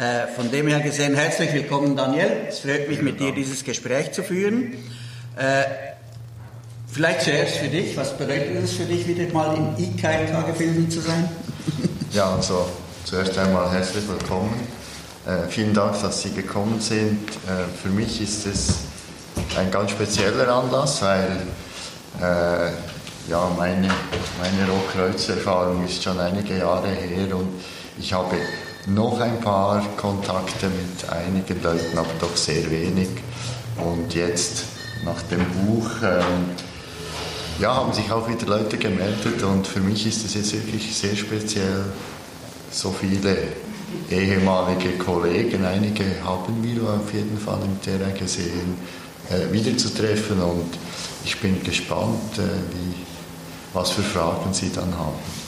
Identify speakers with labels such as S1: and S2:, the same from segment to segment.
S1: Äh, von dem her gesehen, herzlich willkommen, Daniel. Es freut mich, mit dir dieses Gespräch zu führen. Äh, vielleicht zuerst für dich, was bedeutet es für dich, wieder mal im IKK gefilmt zu sein?
S2: Ja, also zuerst einmal herzlich willkommen. Äh, vielen Dank, dass Sie gekommen sind. Äh, für mich ist es ein ganz spezieller Anlass, weil äh, ja, meine, meine Rotkreuz-Erfahrung ist schon einige Jahre her und ich habe noch ein paar Kontakte mit einigen Leuten, aber doch sehr wenig. Und jetzt nach dem Buch ähm, ja, haben sich auch wieder Leute gemeldet und für mich ist es jetzt wirklich sehr speziell, so viele ehemalige Kollegen, einige haben wir auf jeden Fall im Terrain gesehen, äh, wiederzutreffen und ich bin gespannt, äh, wie, was für Fragen Sie dann haben.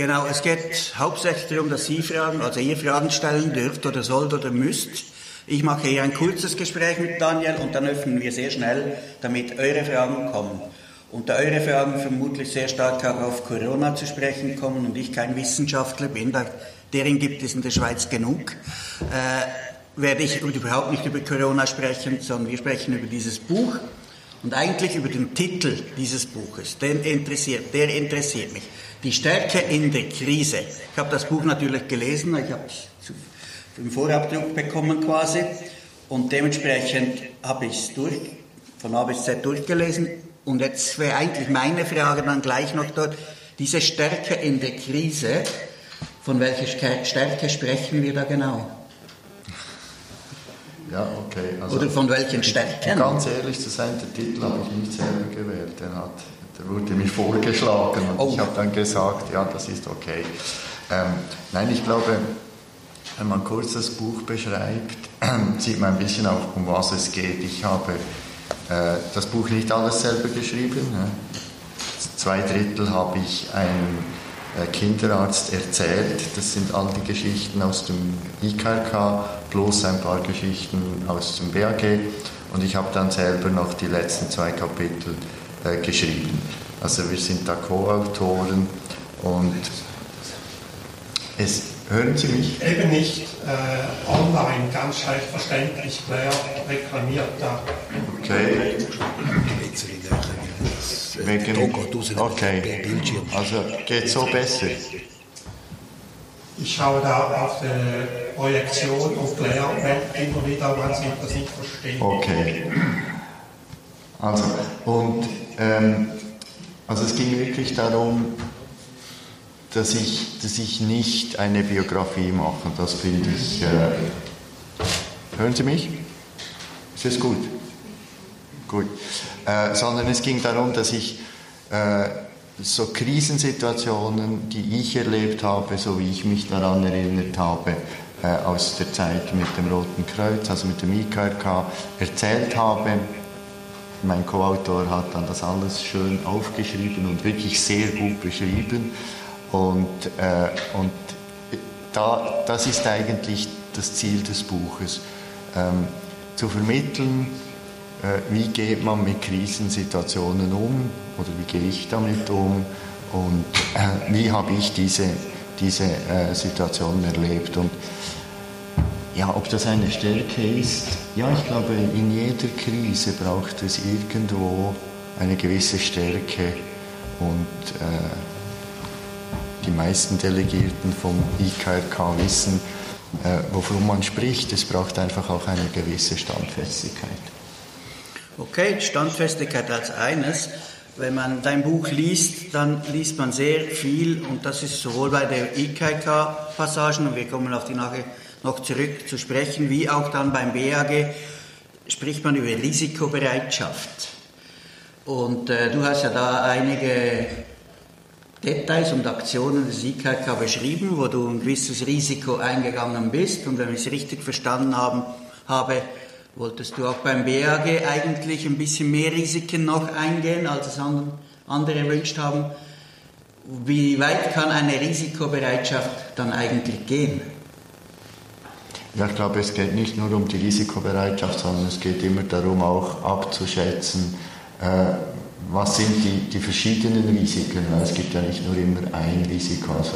S1: Genau, es geht hauptsächlich darum, dass Sie Fragen, also ihr Fragen stellen dürft oder sollt oder müsst. Ich mache hier ein kurzes Gespräch mit Daniel und dann öffnen wir sehr schnell, damit eure Fragen kommen. Und da eure Fragen vermutlich sehr stark auch auf Corona zu sprechen kommen und ich kein Wissenschaftler bin, da, deren gibt es in der Schweiz genug, äh, werde ich überhaupt nicht über Corona sprechen, sondern wir sprechen über dieses Buch und eigentlich über den Titel dieses Buches. Den interessiert, der interessiert mich. Die Stärke in der Krise. Ich habe das Buch natürlich gelesen, ich habe es im Vorabdruck bekommen quasi und dementsprechend habe ich es durch, von A bis Z durchgelesen und jetzt wäre eigentlich meine Frage dann gleich noch dort, diese Stärke in der Krise, von welcher Stärke sprechen wir da genau?
S2: Ja, okay.
S1: Also, Oder von welchen Stärken?
S2: Ganz ehrlich zu sein, der Titel habe ich nicht selber gewählt. Der, hat, der wurde mir vorgeschlagen und oh. ich habe dann gesagt, ja, das ist okay. Ähm, nein, ich glaube, wenn man kurz das Buch beschreibt, sieht man ein bisschen auch, um was es geht. Ich habe äh, das Buch nicht alles selber geschrieben. Ne? Zwei Drittel habe ich einem äh, Kinderarzt erzählt. Das sind all die Geschichten aus dem IKK plus ein paar Geschichten aus dem BAG. Und ich habe dann selber noch die letzten zwei Kapitel äh, geschrieben. Also wir sind da Co-Autoren und es Hören Sie mich?
S3: Eben nicht äh, online, ganz schlecht verständlich. Wer reklamiert da?
S2: Okay. Wegen, okay. Also geht so besser.
S3: Ich schaue da auf die Projektion und meldet immer wieder, wenn Sie das nicht verstehen.
S2: Okay. Also, und also es ging wirklich darum, dass ich, dass ich nicht eine Biografie mache. Das finde ich. Äh, hören Sie mich? Ist das gut? Gut. Äh, sondern es ging darum, dass ich äh, so Krisensituationen, die ich erlebt habe, so wie ich mich daran erinnert habe, äh, aus der Zeit mit dem Roten Kreuz, also mit dem IKRK, erzählt habe. Mein Co-Autor hat dann das alles schön aufgeschrieben und wirklich sehr gut beschrieben. Und, äh, und da, das ist eigentlich das Ziel des Buches, ähm, zu vermitteln, äh, wie geht man mit Krisensituationen um oder wie gehe ich damit um und äh, wie habe ich diese, diese äh, Situation erlebt. Und ja, ob das eine Stärke ist, ja, ich glaube, in jeder Krise braucht es irgendwo eine gewisse Stärke und äh, die meisten Delegierten vom IKRK wissen, äh, wovon man spricht. Es braucht einfach auch eine gewisse Standfestigkeit.
S1: Okay, Standfestigkeit als eines. Wenn man dein Buch liest, dann liest man sehr viel und das ist sowohl bei der IKK-Passagen, und wir kommen auf die nachher noch zurück zu sprechen, wie auch dann beim BAG, spricht man über Risikobereitschaft. Und äh, du hast ja da einige Details und Aktionen des IKK beschrieben, wo du ein gewisses Risiko eingegangen bist. Und wenn ich es richtig verstanden haben, habe, wolltest du auch beim BAG eigentlich ein bisschen mehr Risiken noch eingehen, als es andere erwünscht haben. Wie weit kann eine Risikobereitschaft dann eigentlich gehen?
S2: Ja, ich glaube, es geht nicht nur um die Risikobereitschaft, sondern es geht immer darum, auch abzuschätzen, äh, was sind die, die verschiedenen Risiken? Es gibt ja nicht nur immer ein Risiko. Also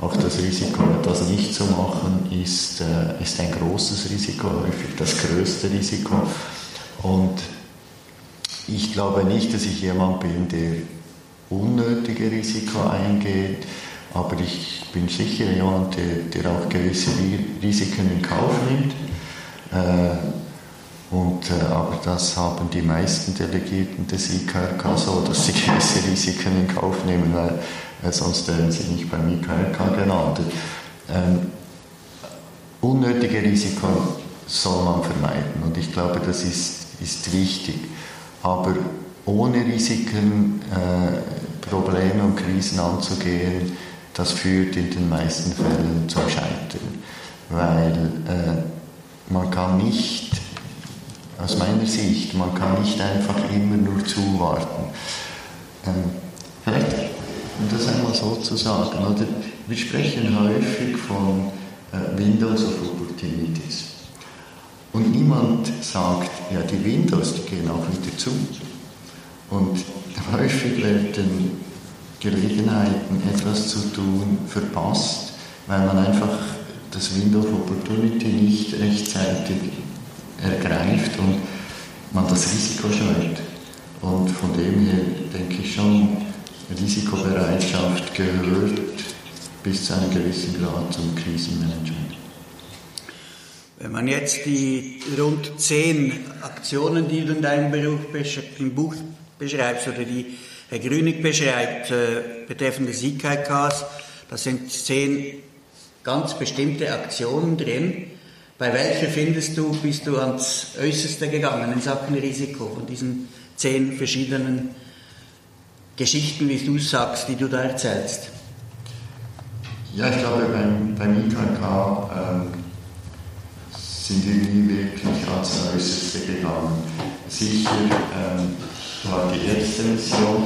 S2: auch das Risiko, etwas nicht zu machen, ist, äh, ist ein großes Risiko, häufig das größte Risiko. Und ich glaube nicht, dass ich jemand bin, der unnötige Risiko eingeht, aber ich bin sicher jemand, der, der auch gewisse Risiken in Kauf nimmt. Äh, und, äh, aber das haben die meisten Delegierten des IKRK so, dass sie gewisse Risiken in Kauf nehmen, weil äh, sonst wären sie nicht beim IKRK genannt. Ähm, unnötige Risiken soll man vermeiden und ich glaube, das ist, ist wichtig. Aber ohne Risiken äh, Probleme und Krisen anzugehen, das führt in den meisten Fällen zum Scheitern. Weil äh, man kann nicht, aus meiner Sicht, man kann nicht einfach immer nur zuwarten. Ähm, vielleicht, um das einmal so zu sagen, oder? wir sprechen häufig von äh, Windows of Opportunities. Und niemand sagt, ja, die Windows, die gehen auch wieder zu. Und häufig werden Gelegenheiten, etwas zu tun, verpasst, weil man einfach das Window of Opportunity nicht rechtzeitig ergreift und man das Risiko scheut. Und von dem her denke ich schon, Risikobereitschaft gehört bis zu einem gewissen Grad zum Krisenmanagement.
S1: Wenn man jetzt die rund zehn Aktionen, die du in deinem Beruf im Buch beschreibst oder die Herr Grünig beschreibt äh, betreffend des IKKs, da sind zehn ganz bestimmte Aktionen drin. Bei welcher findest du, bist du ans Äußerste gegangen in Sachen Risiko von diesen zehn verschiedenen Geschichten, wie du sagst, die du da erzählst?
S2: Ja, ich glaube, beim, beim IKK ähm, sind wir nie wirklich ans Äußerste gegangen. Sicher ähm, war die erste Mission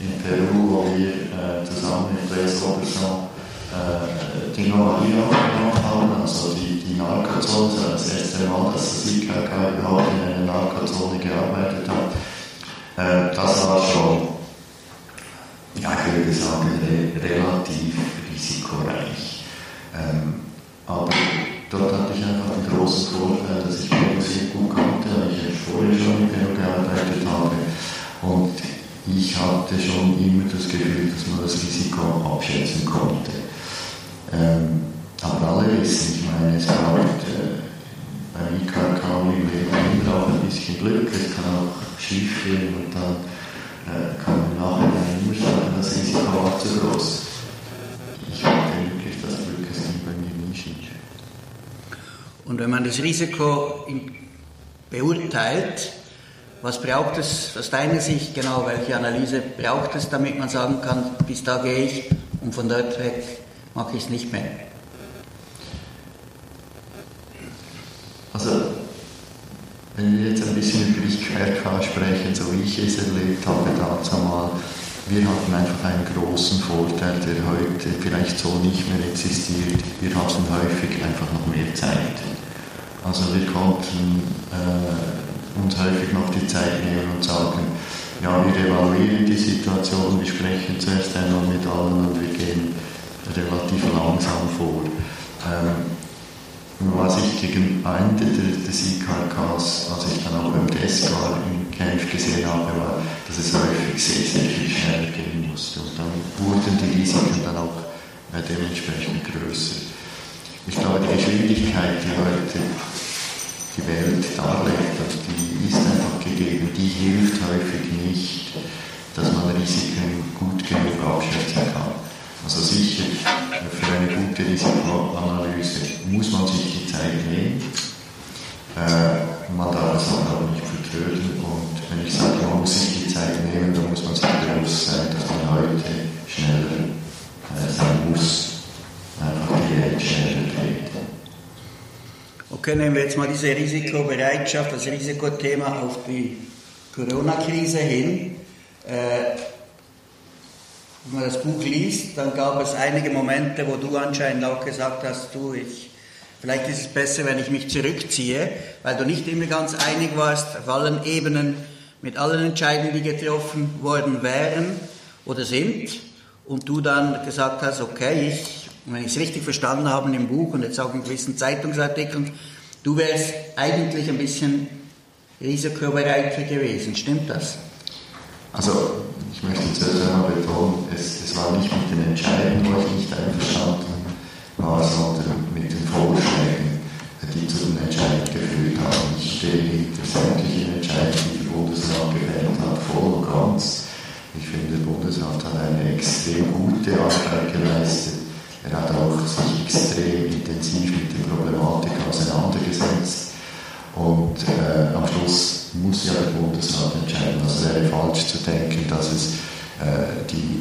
S2: in Peru, wo wir äh, zusammen mit Les Robertson äh, die Normalier gemacht haben, also die, die Narkozone, das erste Mal, dass das IKK überhaupt in einer Narkozone gearbeitet hat. Äh, das war schon, ja, ich würde sagen, re relativ risikoreich. Ähm, aber dort hatte ich einfach den großen Vorteil, dass ich Peru sehr gut kannte, weil ich vorher schon in Peru gearbeitet habe. Und ich hatte schon immer das Gefühl, dass man das Risiko abschätzen konnte. Ähm, aber alle wissen, ich meine, es braucht äh, beim IKK im Leben immer auch ein bisschen Glück, es kann auch schief gehen und dann äh, kann man nachher immer sagen, das Risiko war zu groß. Ich hatte wirklich das Glück, es ging bei mir nie schief.
S1: Und wenn man das Risiko beurteilt, was braucht es aus deiner Sicht genau? Welche Analyse braucht es, damit man sagen kann, bis da gehe ich und von dort weg mache ich es nicht mehr?
S2: Also, wenn wir jetzt ein bisschen über IQRK sprechen, so wie ich es erlebt habe dazu mal, wir hatten einfach einen großen Vorteil, der heute vielleicht so nicht mehr existiert. Wir hatten häufig einfach noch mehr Zeit. Also wir konnten äh, uns häufig noch die Zeit nehmen und sagen, ja, wir evaluieren die Situation, wir sprechen zuerst einmal mit allen und wir gehen relativ langsam vor. Ähm, was ich gegen Ende des IKKs, als ich dann auch beim Desk war, in Genf gesehen habe, war, dass es häufig sehr, sehr viel schneller gehen musste. Und dann wurden die Risiken dann auch äh, dementsprechend größer. Ich glaube, die Geschwindigkeit, die heute die Welt darlegt, also die ist einfach gegeben, die hilft häufig nicht, dass man Risiken gut genug abschätzen kann. Also sicher, für eine gute Risikoanalyse muss man sich die Zeit nehmen. Äh, man darf es aber nicht vertrödeln und wenn ich sage, man muss sich die Zeit nehmen, dann muss man sich bewusst sein, dass man heute schneller äh, sein muss, einfach die Welt schneller dreht.
S1: Okay, nehmen wir jetzt mal diese Risikobereitschaft, das Risikothema auf die Corona-Krise hin. Äh, wenn man das Buch liest, dann gab es einige Momente, wo du anscheinend auch gesagt hast, du, ich, vielleicht ist es besser, wenn ich mich zurückziehe, weil du nicht immer ganz einig warst auf allen Ebenen mit allen Entscheidungen, die getroffen worden wären oder sind. Und du dann gesagt hast, okay, ich wenn ich es richtig verstanden habe im Buch und jetzt auch in gewissen Zeitungsartikeln, du wärst eigentlich ein bisschen risikobereiter gewesen. Stimmt das?
S2: Also, ich möchte zuerst einmal betonen, es, es war nicht mit den Entscheidungen, wo ich nicht einverstanden war, sondern Vorschlägen, die zu den Entscheidungen geführt haben. Ich stehe hinter sämtlichen Entscheidungen, die der Bundesrat gefällt hat, voll und ganz. Ich finde, der Bundesrat hat eine extrem gute Arbeit geleistet. Er hat auch sich extrem intensiv mit der Problematik auseinandergesetzt. Und äh, am Schluss muss ja der Bundesrat entscheiden. Also es wäre falsch zu denken, dass es äh, die,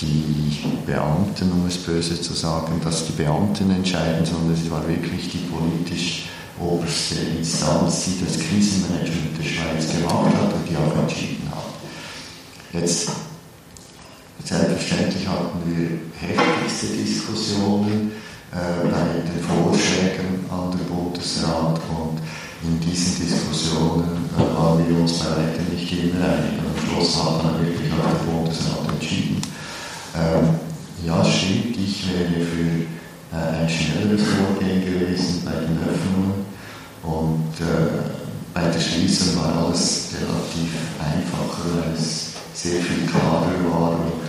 S2: die Beamten, um es böse zu sagen, dass die Beamten entscheiden, sondern es war wirklich die politisch oberste Instanz, die das Krisenmanagement der Schweiz gemacht hat und die auch entschieden hat. Jetzt, selbstverständlich hatten wir heftigste Diskussionen äh, bei den Vorschlägen an den Bundesrat und in diesen Diskussionen äh, waren wir uns bei weitem nicht immer einig. Am Schluss hat dann wirklich auch der Bundesrat entschieden. Ähm, ja, stimmt, ich wäre für äh, ein schnelleres Vorgehen gewesen bei den Öffnungen. Und äh, bei der Schließung war alles relativ einfacher, weil es sehr viel klarer war und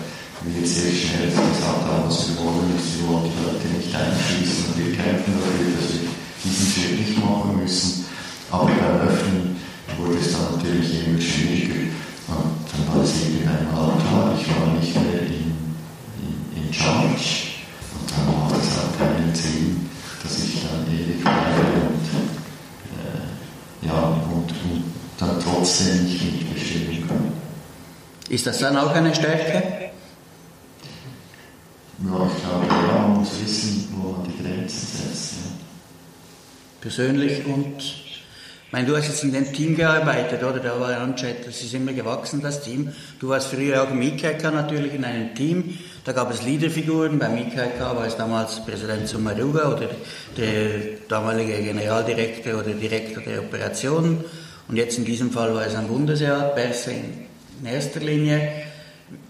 S2: wir sehr schnell gesagt haben, was wir wollen, ist, wir wollen die Leute nicht einschließen und wir kämpfen dafür, dass wir diesen Schritt nicht machen müssen. Aber beim Öffnen wurde es dann natürlich immer schwieriger. Und dann war es irgendwann mal klar, ich war nicht mehr in, Charge und dann macht es auch keinen Sinn, dass ich dann ewig bleibe und äh, ja, und, und dann trotzdem nicht mitbestimmen kann.
S1: Ist das dann auch eine Stärke?
S2: Ja, ich glaube, ja, man muss wissen, wo man die Grenzen setzt. Ja.
S1: Persönlich und, meine, du hast jetzt in dem Team gearbeitet, oder? Da war anscheinend, das ist immer gewachsen, das Team. Du warst früher auch im IKK natürlich in einem Team. Da gab es Leaderfiguren. Beim IKK war es damals Präsident Sumaruga oder der damalige Generaldirektor oder Direktor der Operationen. Und jetzt in diesem Fall war es ein Bundesrat, Berse in erster Linie.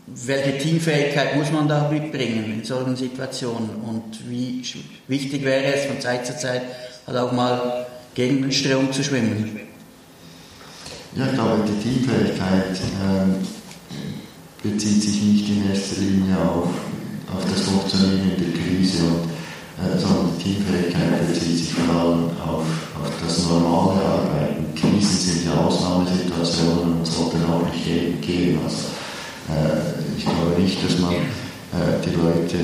S1: Welche Teamfähigkeit muss man da mitbringen in solchen Situationen? Und wie wichtig wäre es von Zeit zu Zeit halt auch mal gegen den Strom zu schwimmen?
S2: Ja, ich glaube, die Teamfähigkeit ähm, bezieht sich nicht in erster Linie auf, auf das Funktionieren der Krise, und, äh, sondern die Teamfähigkeit bezieht sich vor allem auf, auf das normale Arbeiten. Krisen sind ja Ausnahmesituationen und sollten auch nicht gehen. Also, äh, ich glaube nicht, dass man äh, die Leute,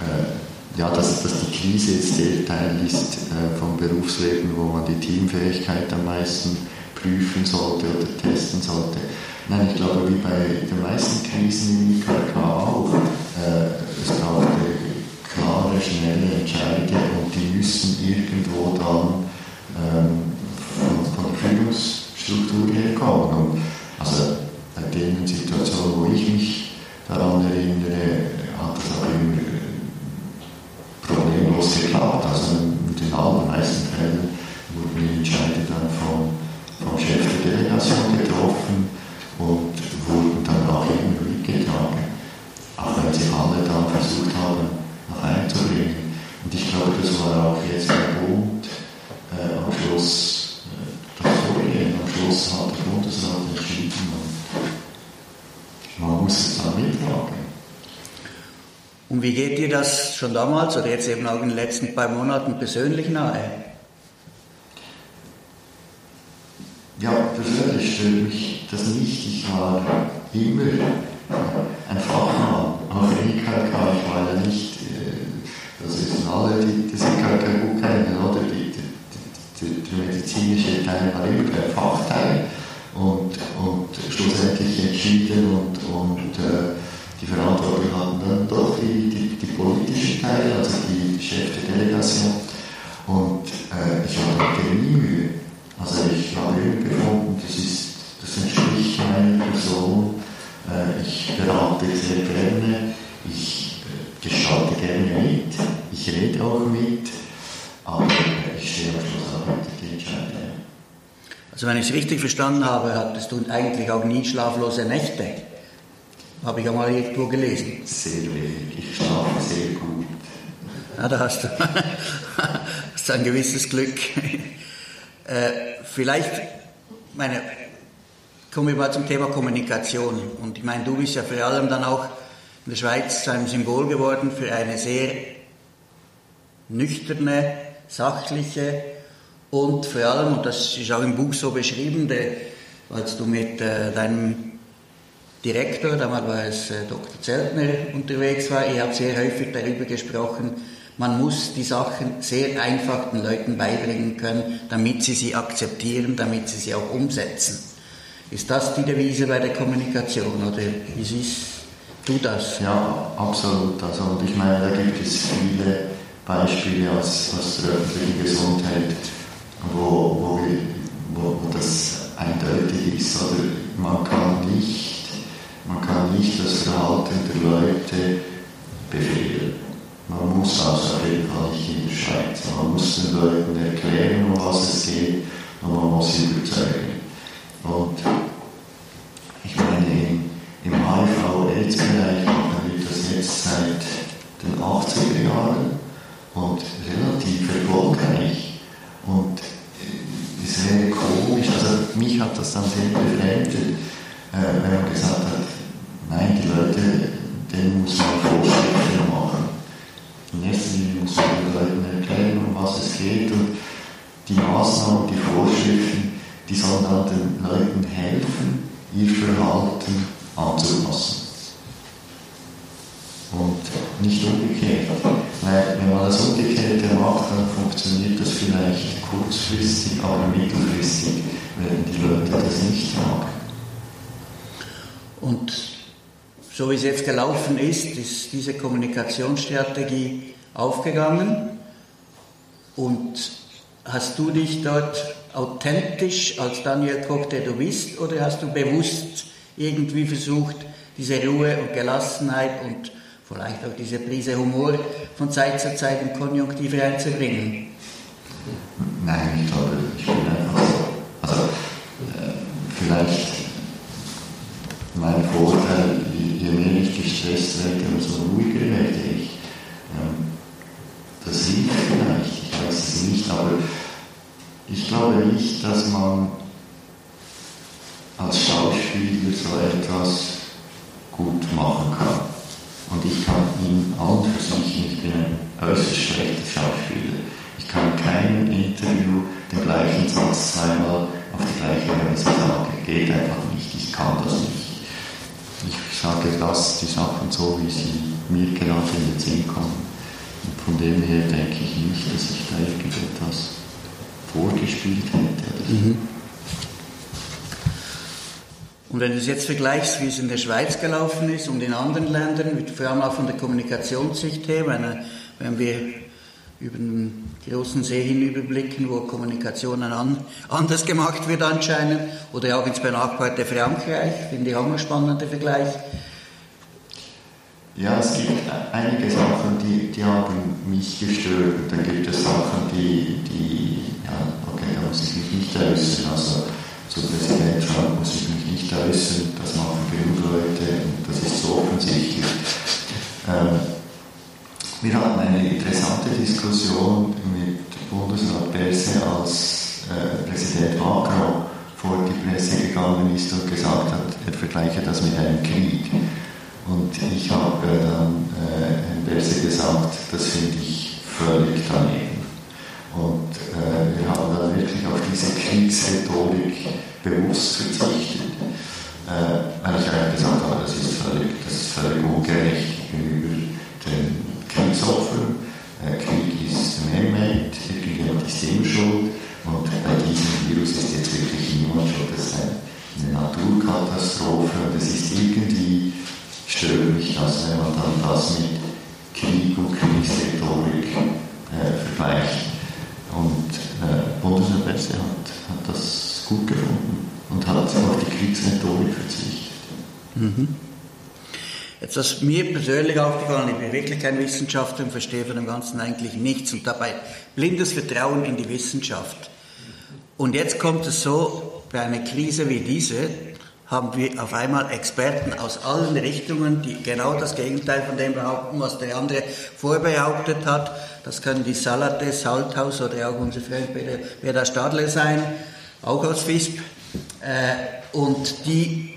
S2: äh, ja, dass, dass die Krise jetzt der Teil ist äh, vom Berufsleben, wo man die Teamfähigkeit am meisten prüfen sollte oder testen sollte. Nein, ich glaube, wie bei den meisten Krisen im IKK auch, äh, es braucht klare, schnelle Entscheidungen und die müssen irgendwo dann ähm, von, der Führungsstruktur herkommen. Und also bei den Situationen, wo ich mich daran erinnere, hat das auch immer problemlos geklappt. Also in den allermeisten Fällen wurden die Entscheidungen dann vom, vom Chef der Delegation getroffen und wurden dann auch immer mitgetragen. Auch wenn sie alle dann versucht haben, noch einzubringen. Und ich glaube, das war auch jetzt der Bund äh, am Schluss äh, das Vorgehen. Am Schluss hat der Bundesrat entschieden man muss es dann mittragen.
S1: Und wie geht dir das schon damals oder jetzt eben auch in den letzten paar Monaten persönlich nahe?
S2: Ja, persönlich stört mich das nicht. Ich war immer ein Fachmann, auch im IKK. Ich war ja nicht, das wissen alle, die das IKK gut kennen, oder? Die, die, die, der medizinische Teil war immer der Fachteil und, und schlussendlich entschieden und, und
S1: wenn ich es richtig verstanden habe, hattest du eigentlich auch nie schlaflose Nächte. Habe ich auch mal irgendwo gelesen.
S2: Sehr wenig. Ich schlafe sehr gut.
S1: Ja, da hast du, hast ein gewisses Glück. Äh, vielleicht, meine, kommen wir mal zum Thema Kommunikation. Und ich meine, du bist ja vor allem dann auch in der Schweiz zu einem Symbol geworden für eine sehr nüchterne, sachliche und vor allem, und das ist auch im Buch so beschrieben, der, als du mit äh, deinem Direktor, damals war es äh, Dr. Zeltner, unterwegs war, ihr habt sehr häufig darüber gesprochen, man muss die Sachen sehr einfach den Leuten beibringen können, damit sie sie akzeptieren, damit sie sie auch umsetzen. Ist das die Devise bei der Kommunikation oder wie siehst du das?
S2: Ja, absolut. Also, und ich meine, da gibt es viele Beispiele aus, aus der öffentlichen Gesundheit, wo, wo, wo, das eindeutig ist. Oder man kann nicht, man kann nicht das Verhalten der Leute befehlen. Man muss das auf jeden nicht in der Schweiz. Man muss den Leuten erklären, um was es geht, und man muss sie überzeugen. Und ich meine, im HIV-AIDS-Bereich machen wir das jetzt seit den 80er Jahren und relativ erfolgreich. Und wäre komisch, also mich hat das dann sehr befremdet, äh, wenn man gesagt hat, nein, die Leute, denen muss man Vorschriften machen. In erster Linie muss man den Leuten erklären, um was es geht und die Maßnahmen, die Vorschriften, die sollen dann den Leuten helfen, ihr Verhalten anzupassen. Und nicht umgekehrt. Kurzfristig, aber mittelfristig werden die Leute das nicht machen.
S1: Und so wie es jetzt gelaufen ist, ist diese Kommunikationsstrategie aufgegangen. Und hast du dich dort authentisch als Daniel Koch, der du bist, oder hast du bewusst irgendwie versucht, diese Ruhe und Gelassenheit und vielleicht auch diese Prise Humor von Zeit zu Zeit im Konjunktiv reinzubringen?
S2: Nein, ich glaube, ich bin einfach so. Also, äh, vielleicht mein Vorteil, je mehr ich gestresst werde, umso ruhiger werde ich. Ähm, das hilft vielleicht, ich weiß es nicht, aber ich glaube nicht, dass man als Schauspieler so etwas gut machen kann. Und ich kann ihn für sich, ich bin ein äußerst schlechter Schauspieler. Ich kann kein Interview den gleichen Satz zweimal auf die gleiche Weise sagen. Geht einfach nicht, ich kann das nicht. Ich sage das, die Sachen so, wie sie mir gerade in den Sinn kommen. Und von dem her denke ich nicht, dass ich da irgendetwas vorgespielt hätte. Mhm.
S1: Und wenn du es jetzt vergleichst, wie es in der Schweiz gelaufen ist und in anderen Ländern, vor allem auch von der Kommunikationssicht her, wenn, wenn wir über den großen See hinüberblicken, wo Kommunikation an, anders gemacht wird anscheinend, oder auch ins benachbarte Frankreich, finde ich auch ein spannender Vergleich.
S2: Ja, es gibt einige Sachen, die, die haben mich gestört. Dann gibt es Sachen, die, die ja, okay, da muss ich mich nicht äußern. Also zu Präsident Trump muss ich mich nicht äußern. Das machen genug Leute und das ist so offensichtlich. Ähm, wir hatten eine interessante Diskussion mit Bundesrat Berse, als äh, Präsident Macron vor die Presse gegangen ist und gesagt hat, er vergleiche das mit einem Krieg. Und ich habe dann äh, Berse gesagt, das finde ich völlig daneben. Und äh, wir haben dann wirklich auf diese Kriegsrhetorik bewusst verzichtet. Äh, weil ich eigentlich gesagt habe, das ist völlig, das ist völlig ungerecht gegenüber den Kriegsopfern. Äh, Krieg ist man-made, irgendjemand ist immer schuld. Und bei diesem Virus ist jetzt wirklich niemand schuld. Das ist eine Naturkatastrophe und es ist irgendwie, stört mich das, wenn man dann das mit Krieg und Kriegsrhetorik äh, vergleicht. Und äh, Bundeswehrpresse hat, hat das gut gefunden und hat auf die Kriegsrhetorik verzichtet. Mhm.
S1: Jetzt, was mir persönlich aufgefallen ist, ich bin wirklich kein Wissenschaftler und verstehe von dem Ganzen eigentlich nichts und dabei blindes Vertrauen in die Wissenschaft. Und jetzt kommt es so, bei einer Krise wie diese, haben wir auf einmal Experten aus allen Richtungen, die genau das Gegenteil von dem behaupten, was der andere vorbehauptet hat. Das können die Salates, Salthaus oder auch unser Freund Peter Stadler sein, auch aus FISP. Äh, und die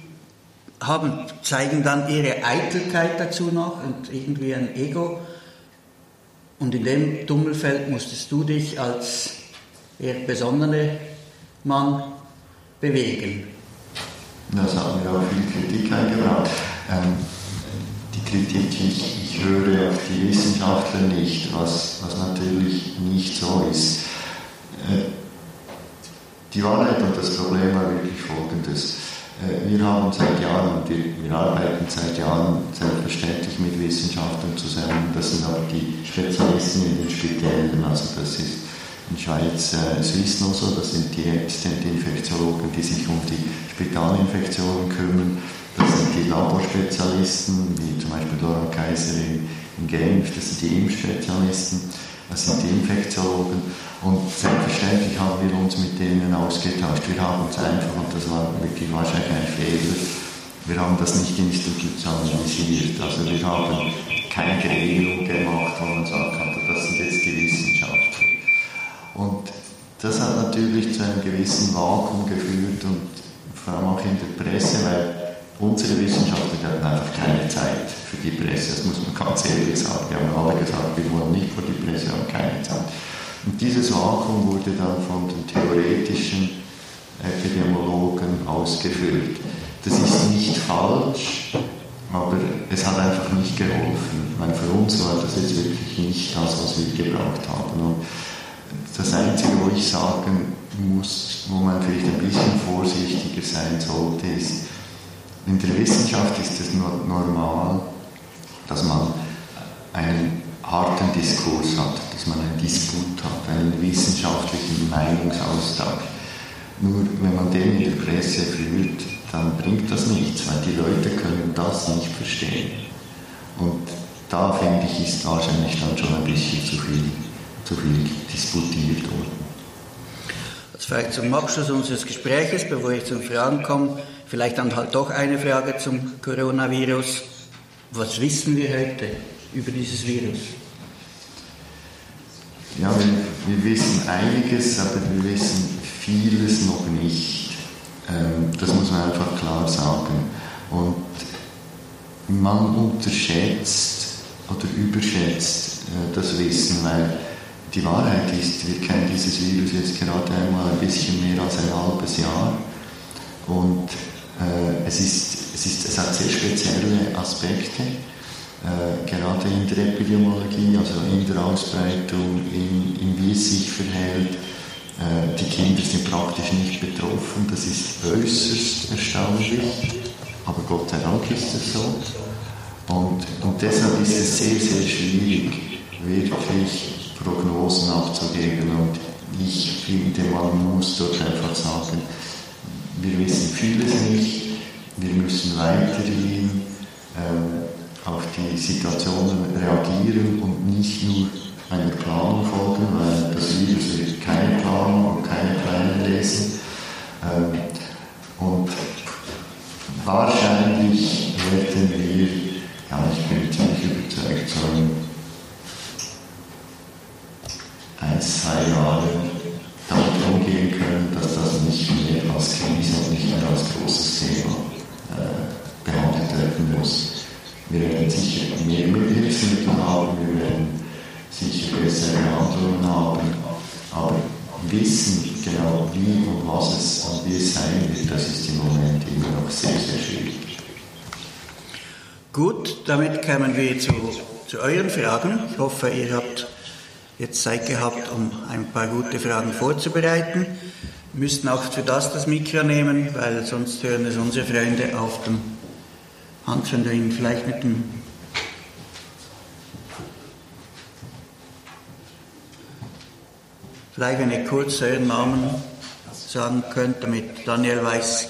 S1: haben, zeigen dann ihre Eitelkeit dazu noch und irgendwie ein Ego. Und in dem Tummelfeld musstest du dich als eher besondere Mann bewegen.
S2: Das hat mir auch viel Kritik eingebracht. Ähm, die Kritik, ich, ich höre auf die Wissenschaftler nicht, was, was natürlich nicht so ist. Äh, die Wahrheit und das Problem war wirklich folgendes. Äh, wir haben seit Jahren, wir, arbeiten seit Jahren selbstverständlich mit Wissenschaftlern zusammen. Das sind auch die Spezialisten in den Spitälen, also das ist in Schweiz äh, Swiss noch so, das sind die Assistent-Infektiologen, die sich um die Spitalinfektionen kümmern. Das sind die Laborspezialisten, wie zum Beispiel Laura Kaiser in, in Genf, das sind die Impfspezialisten, das sind die Infektiologen. Und selbstverständlich haben wir uns mit denen ausgetauscht. Wir haben uns einfach, und das war wirklich wahrscheinlich ein Fehler, wir haben das nicht institutionalisiert. Also wir haben keine Regelung gemacht, wo man sagen kann, das sind jetzt die Wissenschaftler. Und das hat natürlich zu einem gewissen Vakuum geführt und vor allem auch in der Presse, weil unsere Wissenschaftler hatten einfach keine Zeit für die Presse, das muss man ganz ehrlich sagen. Die haben alle gesagt, wir wollen nicht vor die Presse, wir haben keine Zeit. Und dieses Vakuum wurde dann von den theoretischen Epidemiologen ausgefüllt. Das ist nicht falsch, aber es hat einfach nicht geholfen. Meine, für uns war das jetzt wirklich nicht das, was wir gebraucht haben. Und das Einzige, wo ich sagen muss, wo man vielleicht ein bisschen vorsichtiger sein sollte, ist, in der Wissenschaft ist es normal, dass man einen harten Diskurs hat, dass man einen Disput hat, einen wissenschaftlichen Meinungsaustausch. Nur wenn man den in der Presse führt, dann bringt das nichts, weil die Leute können das nicht verstehen. Und da finde ich, ist wahrscheinlich dann schon ein bisschen zu viel zu viel diskutiert worden.
S1: Das vielleicht zum Abschluss unseres Gespräches, bevor ich zum Fragen komme, vielleicht dann halt doch eine Frage zum Coronavirus. Was wissen wir heute über dieses Virus?
S2: Ja, wir, wir wissen einiges, aber wir wissen vieles noch nicht. Ähm, das muss man einfach klar sagen. Und man unterschätzt oder überschätzt äh, das Wissen, weil die Wahrheit ist, wir kennen dieses Virus jetzt gerade einmal ein bisschen mehr als ein halbes Jahr und es, ist, es, ist, es hat sehr spezielle Aspekte, äh, gerade in der Epidemiologie, also in der Ausbreitung, in, in wie es sich verhält. Äh, die Kinder sind praktisch nicht betroffen, das ist äußerst erstaunlich, aber Gott sei Dank ist es so. Und, und deshalb ist es sehr, sehr schwierig, wirklich Prognosen abzugeben. Und ich finde, man muss dort einfach sagen, wir wissen vieles nicht, wir müssen weiterhin äh, auf die Situationen reagieren und nicht nur einer Planung folgen, weil das Virus wird keine Planung und keine Pläne lesen. Ähm, und wahrscheinlich werden wir, ja, ich bin ziemlich überzeugt, sagen, ein, zwei Jahre damit umgehen können, dass das nicht mehr als Krise und nicht mehr als großes Thema äh, behandelt werden muss. Wir werden sicher mehr Hilfsmittel haben, wir werden sicher bessere Handlungen haben, aber wissen genau wie und was es und wie es sein wird, das ist im Moment immer noch sehr, sehr schwierig.
S1: Gut, damit kommen wir zu, zu euren Fragen. Ich hoffe, ihr habt jetzt Zeit gehabt, um ein paar gute Fragen vorzubereiten. Wir müssten auch für das das Mikro nehmen, weil sonst hören es unsere Freunde auf dem ihn vielleicht mit dem Vielleicht, wenn ihr kurz euren Namen sagen könnt, damit Daniel weiß,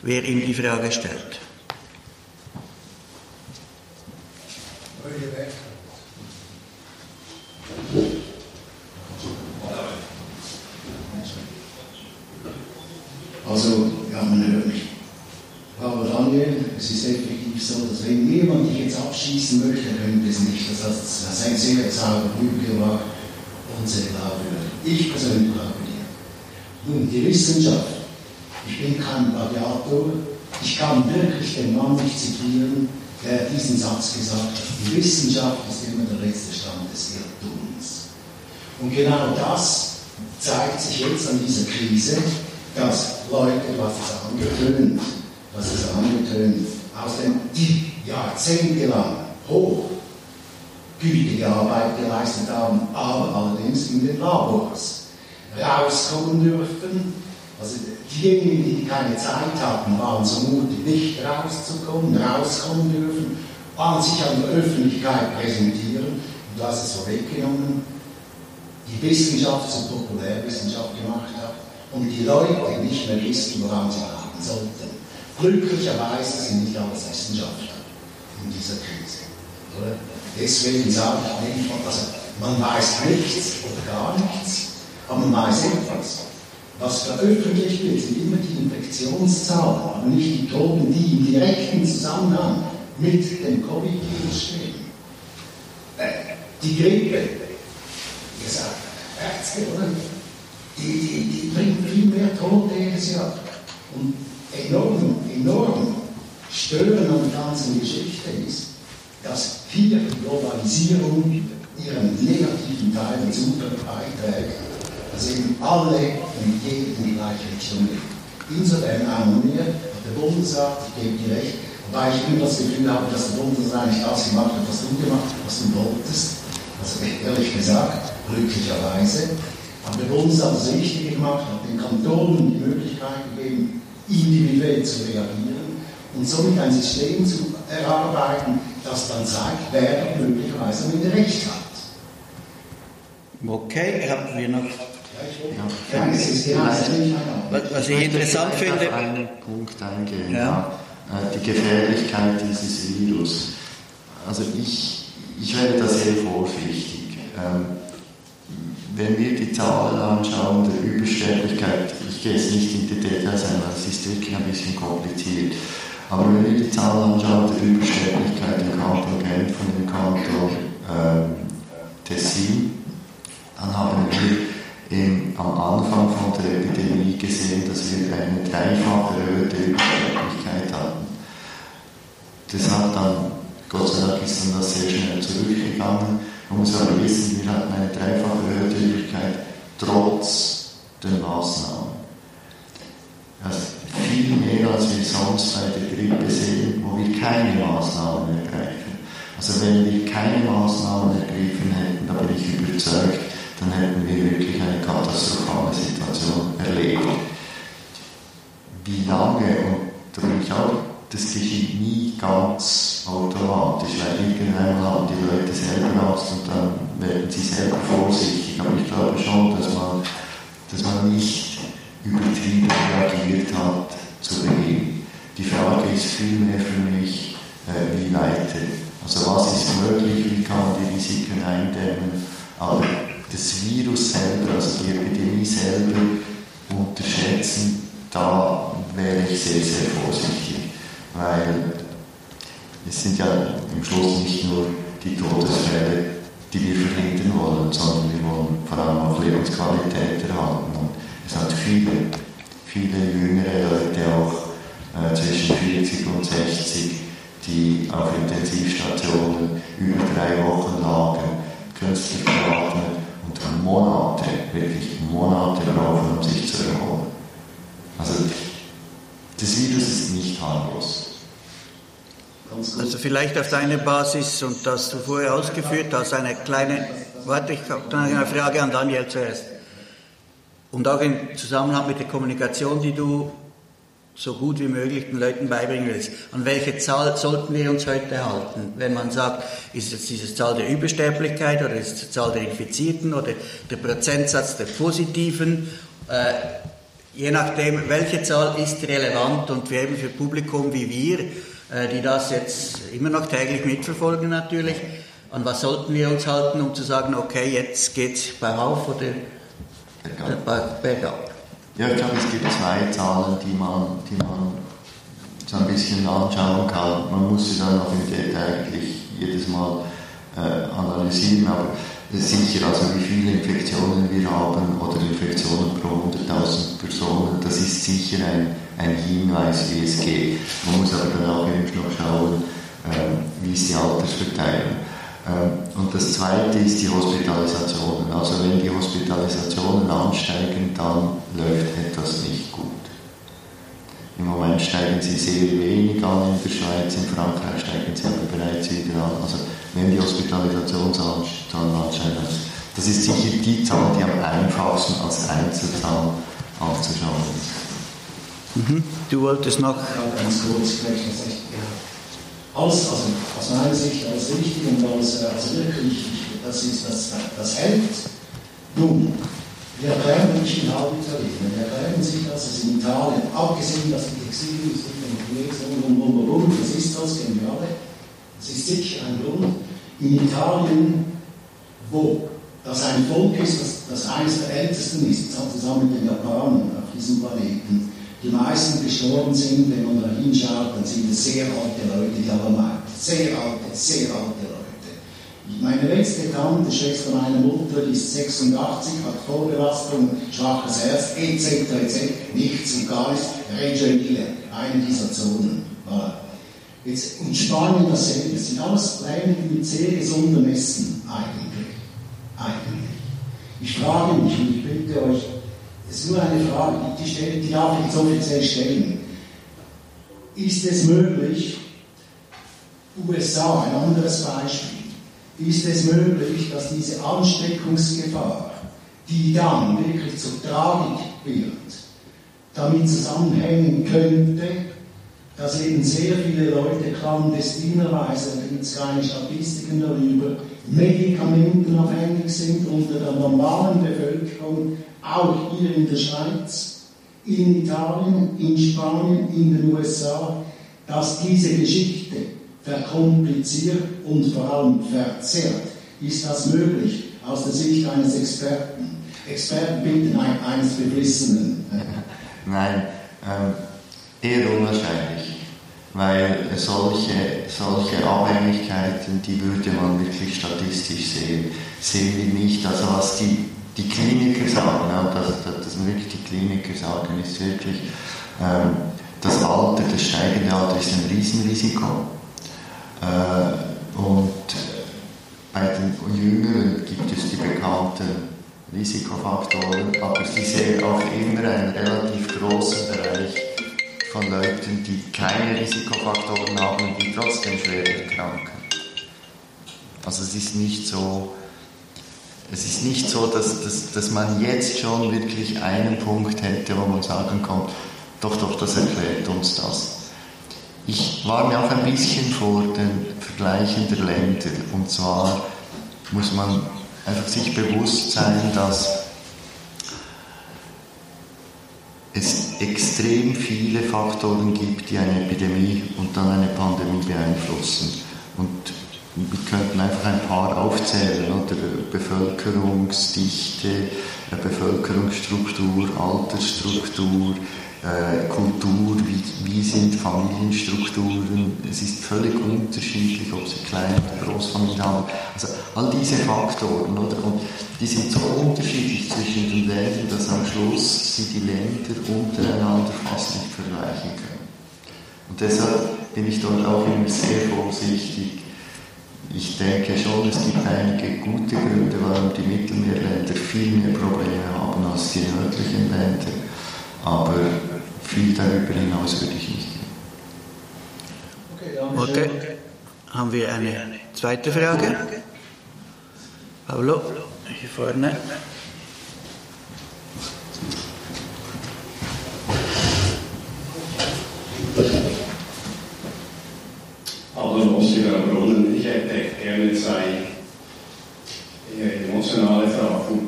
S1: wer ihm die Frage stellt.
S4: Also, ja, man hört mich. Aber Daniel, es ist effektiv so, dass wenn jemand dich jetzt abschießen möchte, könnte es nicht. Das heißt, das ist ein sehr Zauberbrücke war unsere Glaube. Ich persönlich glaube dir. Nun, die Wissenschaft. Ich bin kein Gladiator. Ich kann wirklich den Mann nicht zitieren, der diesen Satz gesagt hat. Die Wissenschaft ist immer der letzte Stand des Irrtums. Und genau das zeigt sich jetzt an dieser Krise, dass Leute, was es angetönt, was es angetönt, aus dem die jahrzehntelang hochgütige Arbeit geleistet haben, aber allerdings in den Labors rauskommen dürfen. Also diejenigen, die keine Zeit hatten, waren so mutig, nicht rauszukommen, rauskommen dürfen, waren sich an der Öffentlichkeit präsentieren. Und du hast es vorweggenommen, die Wissenschaft zur Populärwissenschaft gemacht hat und die Leute nicht mehr wissen, woran sie achten sollten. Glücklicherweise sind nicht alles Wissenschaftler in dieser Krise. Oder? Deswegen sage ich einfach, also man weiß nichts oder gar nichts, aber man weiß etwas. Was veröffentlicht wird, sind immer die Infektionszahlen, aber nicht die Toten, die im direkten Zusammenhang mit dem Covid-Virus stehen. Äh, die Grippe, gesagt, Ärzte, oder? Die, die, die bringen viel mehr Tote jedes Jahr. Und enorm, enorm störend an der ganzen Geschichte ist, dass hier die Globalisierung ihren negativen Teil dazu beiträgt, dass eben alle mit jedem in die gleiche Richtung gehen. Insofern harmoniert der Bundesrat, ich gebe dir recht, wobei ich immer das Gefühl habe, dass der Bundesrat eigentlich das gemacht hat, was du gemacht hast, was du wolltest. Also ehrlich gesagt, glücklicherweise. Aber der Bundesrat hat das Richtige gemacht, hat den Kantonen die Möglichkeit gegeben, individuell zu reagieren und somit ein System zu erarbeiten, das dann zeigt, wer möglicherweise mit Recht hat.
S1: Okay, haben wir noch.
S2: Ja,
S4: Ja, genau das nicht
S1: Was, was ich interessant
S2: möchte
S1: finde.
S2: auf einen Punkt eingehen.
S1: Ja.
S2: Äh, Die Gefährlichkeit dieses Virus. Also ich, ich wäre da sehr vorsichtig. Ähm, wenn wir die Zahlen anschauen der Übersterblichkeit, ich gehe jetzt nicht in die Details ein, weil es ist wirklich ein bisschen kompliziert, aber wenn wir die Zahlen anschauen der Übersterblichkeit im Kanton Genf und im Kanton ähm, Tessin, dann haben wir im, am Anfang von der Epidemie gesehen, dass wir eine dreifache erhöhte Übersterblichkeit hatten. Das hat dann, Gott sei Dank ist dann das sehr schnell zurückgegangen. Man muss aber wissen, wir hatten eine dreifache Üblichkeit trotz den Maßnahmen. Also viel mehr als wir sonst bei der Grippe sehen, wo wir keine Maßnahmen ergreifen. Also wenn wir keine Maßnahmen ergriffen hätten, da bin ich überzeugt, dann hätten wir wirklich eine katastrophale Situation erlebt. Wie lange, und da bin ich auch, das geschieht nie ganz automatisch, weil irgendwann haben die Leute selber Angst und dann werden sie selber vorsichtig. Aber ich glaube schon, dass man, dass man nicht übertrieben reagiert hat zu Beginn. Die Frage ist vielmehr für mich, äh, wie weiter. Also was ist möglich, wie kann man die Risiken eindämmen, aber das Virus selber, also die Epidemie selber unterschätzen, da wäre ich sehr, sehr vorsichtig, weil es sind ja im Schluss nicht nur die Todesfälle, die wir verhindern wollen, sondern wir wollen vor allem auch Lebensqualität erhalten. Und es hat viele, viele jüngere Leute auch äh, zwischen 40 und 60, die auf Intensivstationen über drei Wochen lagen, künstlich beatmet und Monate, wirklich Monate brauchen, um sich zu erholen. Also das Virus ist nicht harmlos.
S1: Also vielleicht auf deiner Basis und das du vorher ausgeführt hast, eine kleine, warte, ich habe eine Frage an Daniel zuerst. Und auch im Zusammenhang mit der Kommunikation, die du so gut wie möglich den Leuten beibringen willst. An welche Zahl sollten wir uns heute halten? Wenn man sagt, ist es diese Zahl der Übersterblichkeit oder ist es die Zahl der Infizierten oder der Prozentsatz der Positiven? Äh, je nachdem, welche Zahl ist relevant und für eben für Publikum wie wir, die das jetzt immer noch täglich mitverfolgen natürlich, an was sollten wir uns halten, um zu sagen, okay, jetzt geht's bergauf oder
S2: Bergab.
S1: bergab?
S2: Ja, ich glaube, es gibt zwei Zahlen, die man, die man so ein bisschen anschauen kann. Man muss sie dann auch im Detail eigentlich jedes Mal äh, analysieren, aber sicher, also wie viele Infektionen wir haben oder Infektionen pro 100.000 Personen, das ist sicher ein, ein Hinweis, wie es geht. Man muss aber dann auch eben noch schauen, äh, wie ist die Altersverteilung. Ähm, und das Zweite ist die Hospitalisationen. Also wenn die Hospitalisationen ansteigen, dann läuft etwas nicht gut. Im Moment steigen sie sehr wenig an in der Schweiz, in Frankreich steigen sie aber bereits wieder an. Also wenn die Hospitalisationszahlen ansteigen, das ist sicher die Zahl, die am einfachsten als Einzelzahl anzuschauen ist.
S1: Mhm. Du wolltest noch.
S4: Ja, ganz kurz, vielleicht das echt, ja. Alles, also aus meiner Sicht alles richtig und alles also wirklich, das, ist, das, das hält. Nun, wir erklären nicht in Halbitalien, wir erklären sich, dass es in Italien, abgesehen, dass die Textilindustrie und und und und, das ist das, alle, das ist sicher ein Grund, in Italien, wo das ein Volk ist, das, das eines der ältesten ist, zusammen mit den Japanern auf diesem Planeten, die meisten gestorben sind, wenn man da hinschaut, dann sind es sehr alte Leute, die aber meint. Sehr alte, sehr alte Leute. Meine letzte Tante, Schwester meiner Mutter, die ist 86, hat Vorbelastung, schwaches Herz, etc., etc., nichts und gar nichts. Reggio Emilia, eine dieser Zonen. Jetzt, und Spanien dasselbe. Das sind alles Pläne mit sehr gesundem Essen, eigentlich. Eigentlich. Ich frage mich, und ich bitte euch, es ist nur eine Frage, die, stelle, die darf ich jetzt offiziell stellen. Ist es möglich, USA, ein anderes Beispiel, ist es möglich, dass diese Ansteckungsgefahr, die dann wirklich zur Tragik wird, damit zusammenhängen könnte, dass eben sehr viele Leute clandestinerweise, da gibt es keine Statistiken darüber, medikamentenabhängig sind unter der normalen Bevölkerung auch hier in der Schweiz, in Italien, in Spanien, in den USA, dass diese Geschichte verkompliziert und vor allem verzerrt. Ist das möglich aus der Sicht eines Experten? Experten bitten eines Beflissenen.
S2: Nein, ähm, eher unwahrscheinlich, weil solche, solche Abhängigkeiten, die würde man wirklich statistisch sehen, sehen wir nicht. Also was die die Kliniker sagen, ja, das, das, wirklich die Kliniker sagen, ist wirklich, ähm, das Alter, das steigende Alter ist ein Riesenrisiko. Äh, und bei den Jüngeren gibt es die bekannten Risikofaktoren, aber sie sehen auch immer einen relativ großen Bereich von Leuten, die keine Risikofaktoren haben und die trotzdem schwer erkranken. Also es ist nicht so, es ist nicht so, dass, dass, dass man jetzt schon wirklich einen Punkt hätte, wo man sagen kann, doch, doch, das erklärt uns das. Ich war mir auch ein bisschen vor den Vergleichen der Länder. Und zwar muss man einfach sich bewusst sein, dass es extrem viele Faktoren gibt, die eine Epidemie und dann eine Pandemie beeinflussen. Und wir könnten einfach ein paar aufzählen, oder? Bevölkerungsdichte, äh, Bevölkerungsstruktur, Altersstruktur, äh, Kultur, wie, wie sind Familienstrukturen. Es ist völlig unterschiedlich, ob sie klein oder Großfamilien haben. Also all diese Faktoren, oder? Und die sind so unterschiedlich zwischen den Ländern, dass am Schluss sie die Länder untereinander fast nicht vergleichen können. Und deshalb bin ich dort auch immer sehr vorsichtig, ich denke schon, es gibt einige gute Gründe, warum die Mittelmeerländer viel mehr Probleme haben als die nördlichen Länder. Aber viel darüber hinaus würde ich nicht
S1: gehen. Okay, haben wir eine zweite Frage? Paolo, hier vorne.
S5: Hallo Rossi, Herr Brunnen. Ich hätte gerne zwei emotionale Fragen.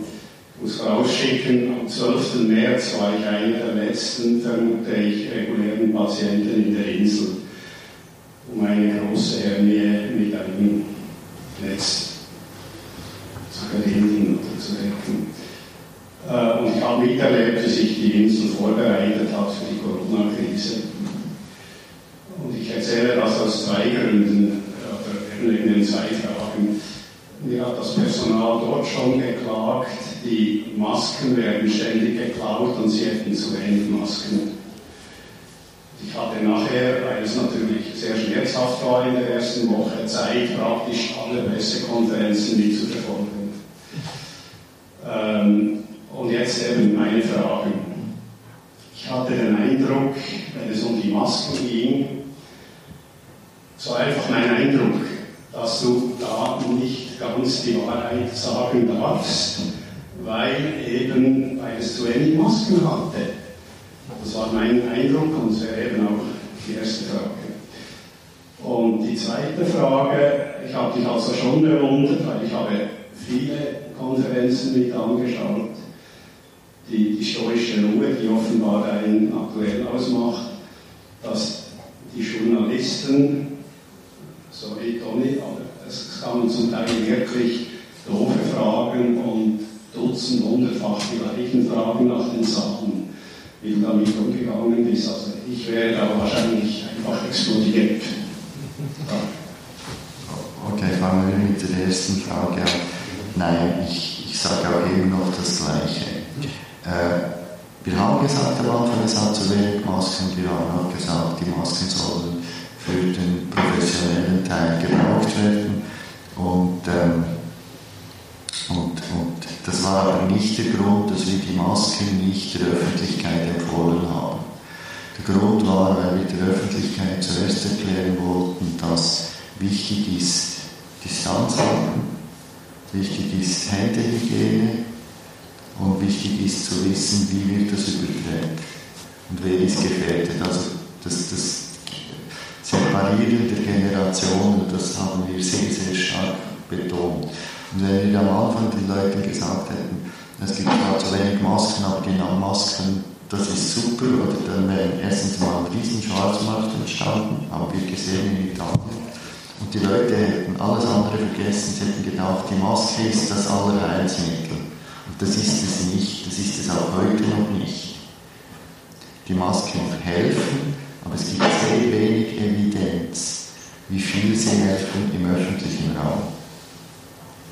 S5: Ich muss vorausschicken, am 12. März war ich einer der letzten, vermute ich, regulären Patienten in der Insel, um eine große Hernie mit einem Netz zu verbinden oder zu retten. Äh, und ich habe miterlebt, wie sich die Insel vorbereitet hat für die Corona-Krise. Erzähle das aus zwei Gründen, oder in den zwei Fragen. Mir hat das Personal dort schon geklagt, die Masken werden ständig geklaut und sie hätten zu wenig Masken. Ich hatte nachher, weil es natürlich sehr schmerzhaft war in der ersten Woche, Zeit, praktisch alle Pressekonferenzen mitzuverfolgen. Ähm, und jetzt eben meine Fragen. Ich hatte den Eindruck, wenn es um die Masken ging, so einfach mein Eindruck, dass du da nicht ganz die Wahrheit sagen darfst, weil eben, weil es zu wenig Masken hatte. Das war mein Eindruck und es wäre eben auch die erste Frage. Und die zweite Frage, ich habe dich also schon bewundert, weil ich habe viele Konferenzen mit angeschaut. Die, die stoische Ruhe, die offenbar einen aktuell ausmacht, dass die Journalisten, sorry Toni, aber es kamen zum Teil wirklich doofe Fragen und Dutzend, hundertfach die gleichen Fragen nach den Sachen wie damit umgegangen bist. Also ich wäre da wahrscheinlich einfach explodiert.
S2: Okay, fangen wir mit der ersten Frage an. Nein, ich, ich sage auch eben noch das Gleiche. Äh, wir haben gesagt am Anfang, es hat zu wenig Masken. Wir haben auch gesagt, die Masken sollen für den professionellen Teil gebraucht werden. Und ähm, und, und das war aber nicht der Grund, dass wir die Masken nicht der Öffentlichkeit empfohlen haben. Der Grund war, weil wir der Öffentlichkeit zuerst erklären wollten, dass wichtig ist Distanz halten, wichtig ist Händehygiene und wichtig ist zu wissen, wie wird das überträgt und wer ist gefährdet. Also das, das Separieren der Generationen, das haben wir sehr, sehr stark betont. Und wenn wir am Anfang den Leuten gesagt hätten, es gibt zwar zu wenig Masken, aber die Masken, das ist super, oder dann wäre erstens mal ein riesen Schwarzmarkt entstanden, haben wir gesehen in Italien. Und die Leute hätten alles andere vergessen, sie hätten gedacht, die Maske ist das Allerheilsmittel. Und das ist es nicht, das ist es auch heute noch nicht. Die Masken helfen, aber es gibt sehr wenig Evidenz, wie viel sie helfen im öffentlichen Raum.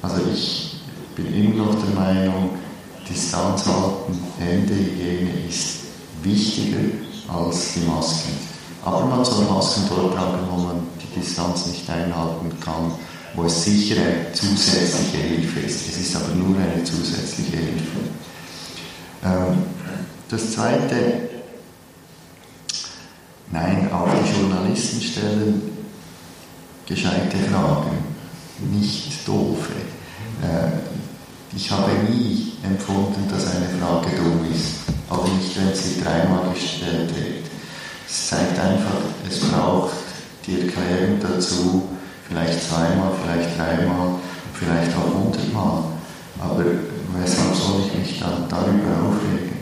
S2: Also ich bin immer noch der Meinung, Distanz halten, Händehygiene ist wichtiger als die Masken. Aber man soll Masken dort tragen, wo man die Distanz nicht einhalten kann, wo es sicher eine zusätzliche Hilfe ist. Es ist aber nur eine zusätzliche Hilfe. Ähm, das Zweite, nein, auch die Journalisten stellen gescheite Fragen, nicht doofe. Äh, ich habe nie empfunden, dass eine Frage dumm ist, auch nicht, wenn sie dreimal gestellt wird. Es zeigt einfach, es braucht die Erklärung dazu, vielleicht zweimal, vielleicht dreimal, vielleicht auch hundertmal. Aber weshalb soll ich mich dann darüber aufregen?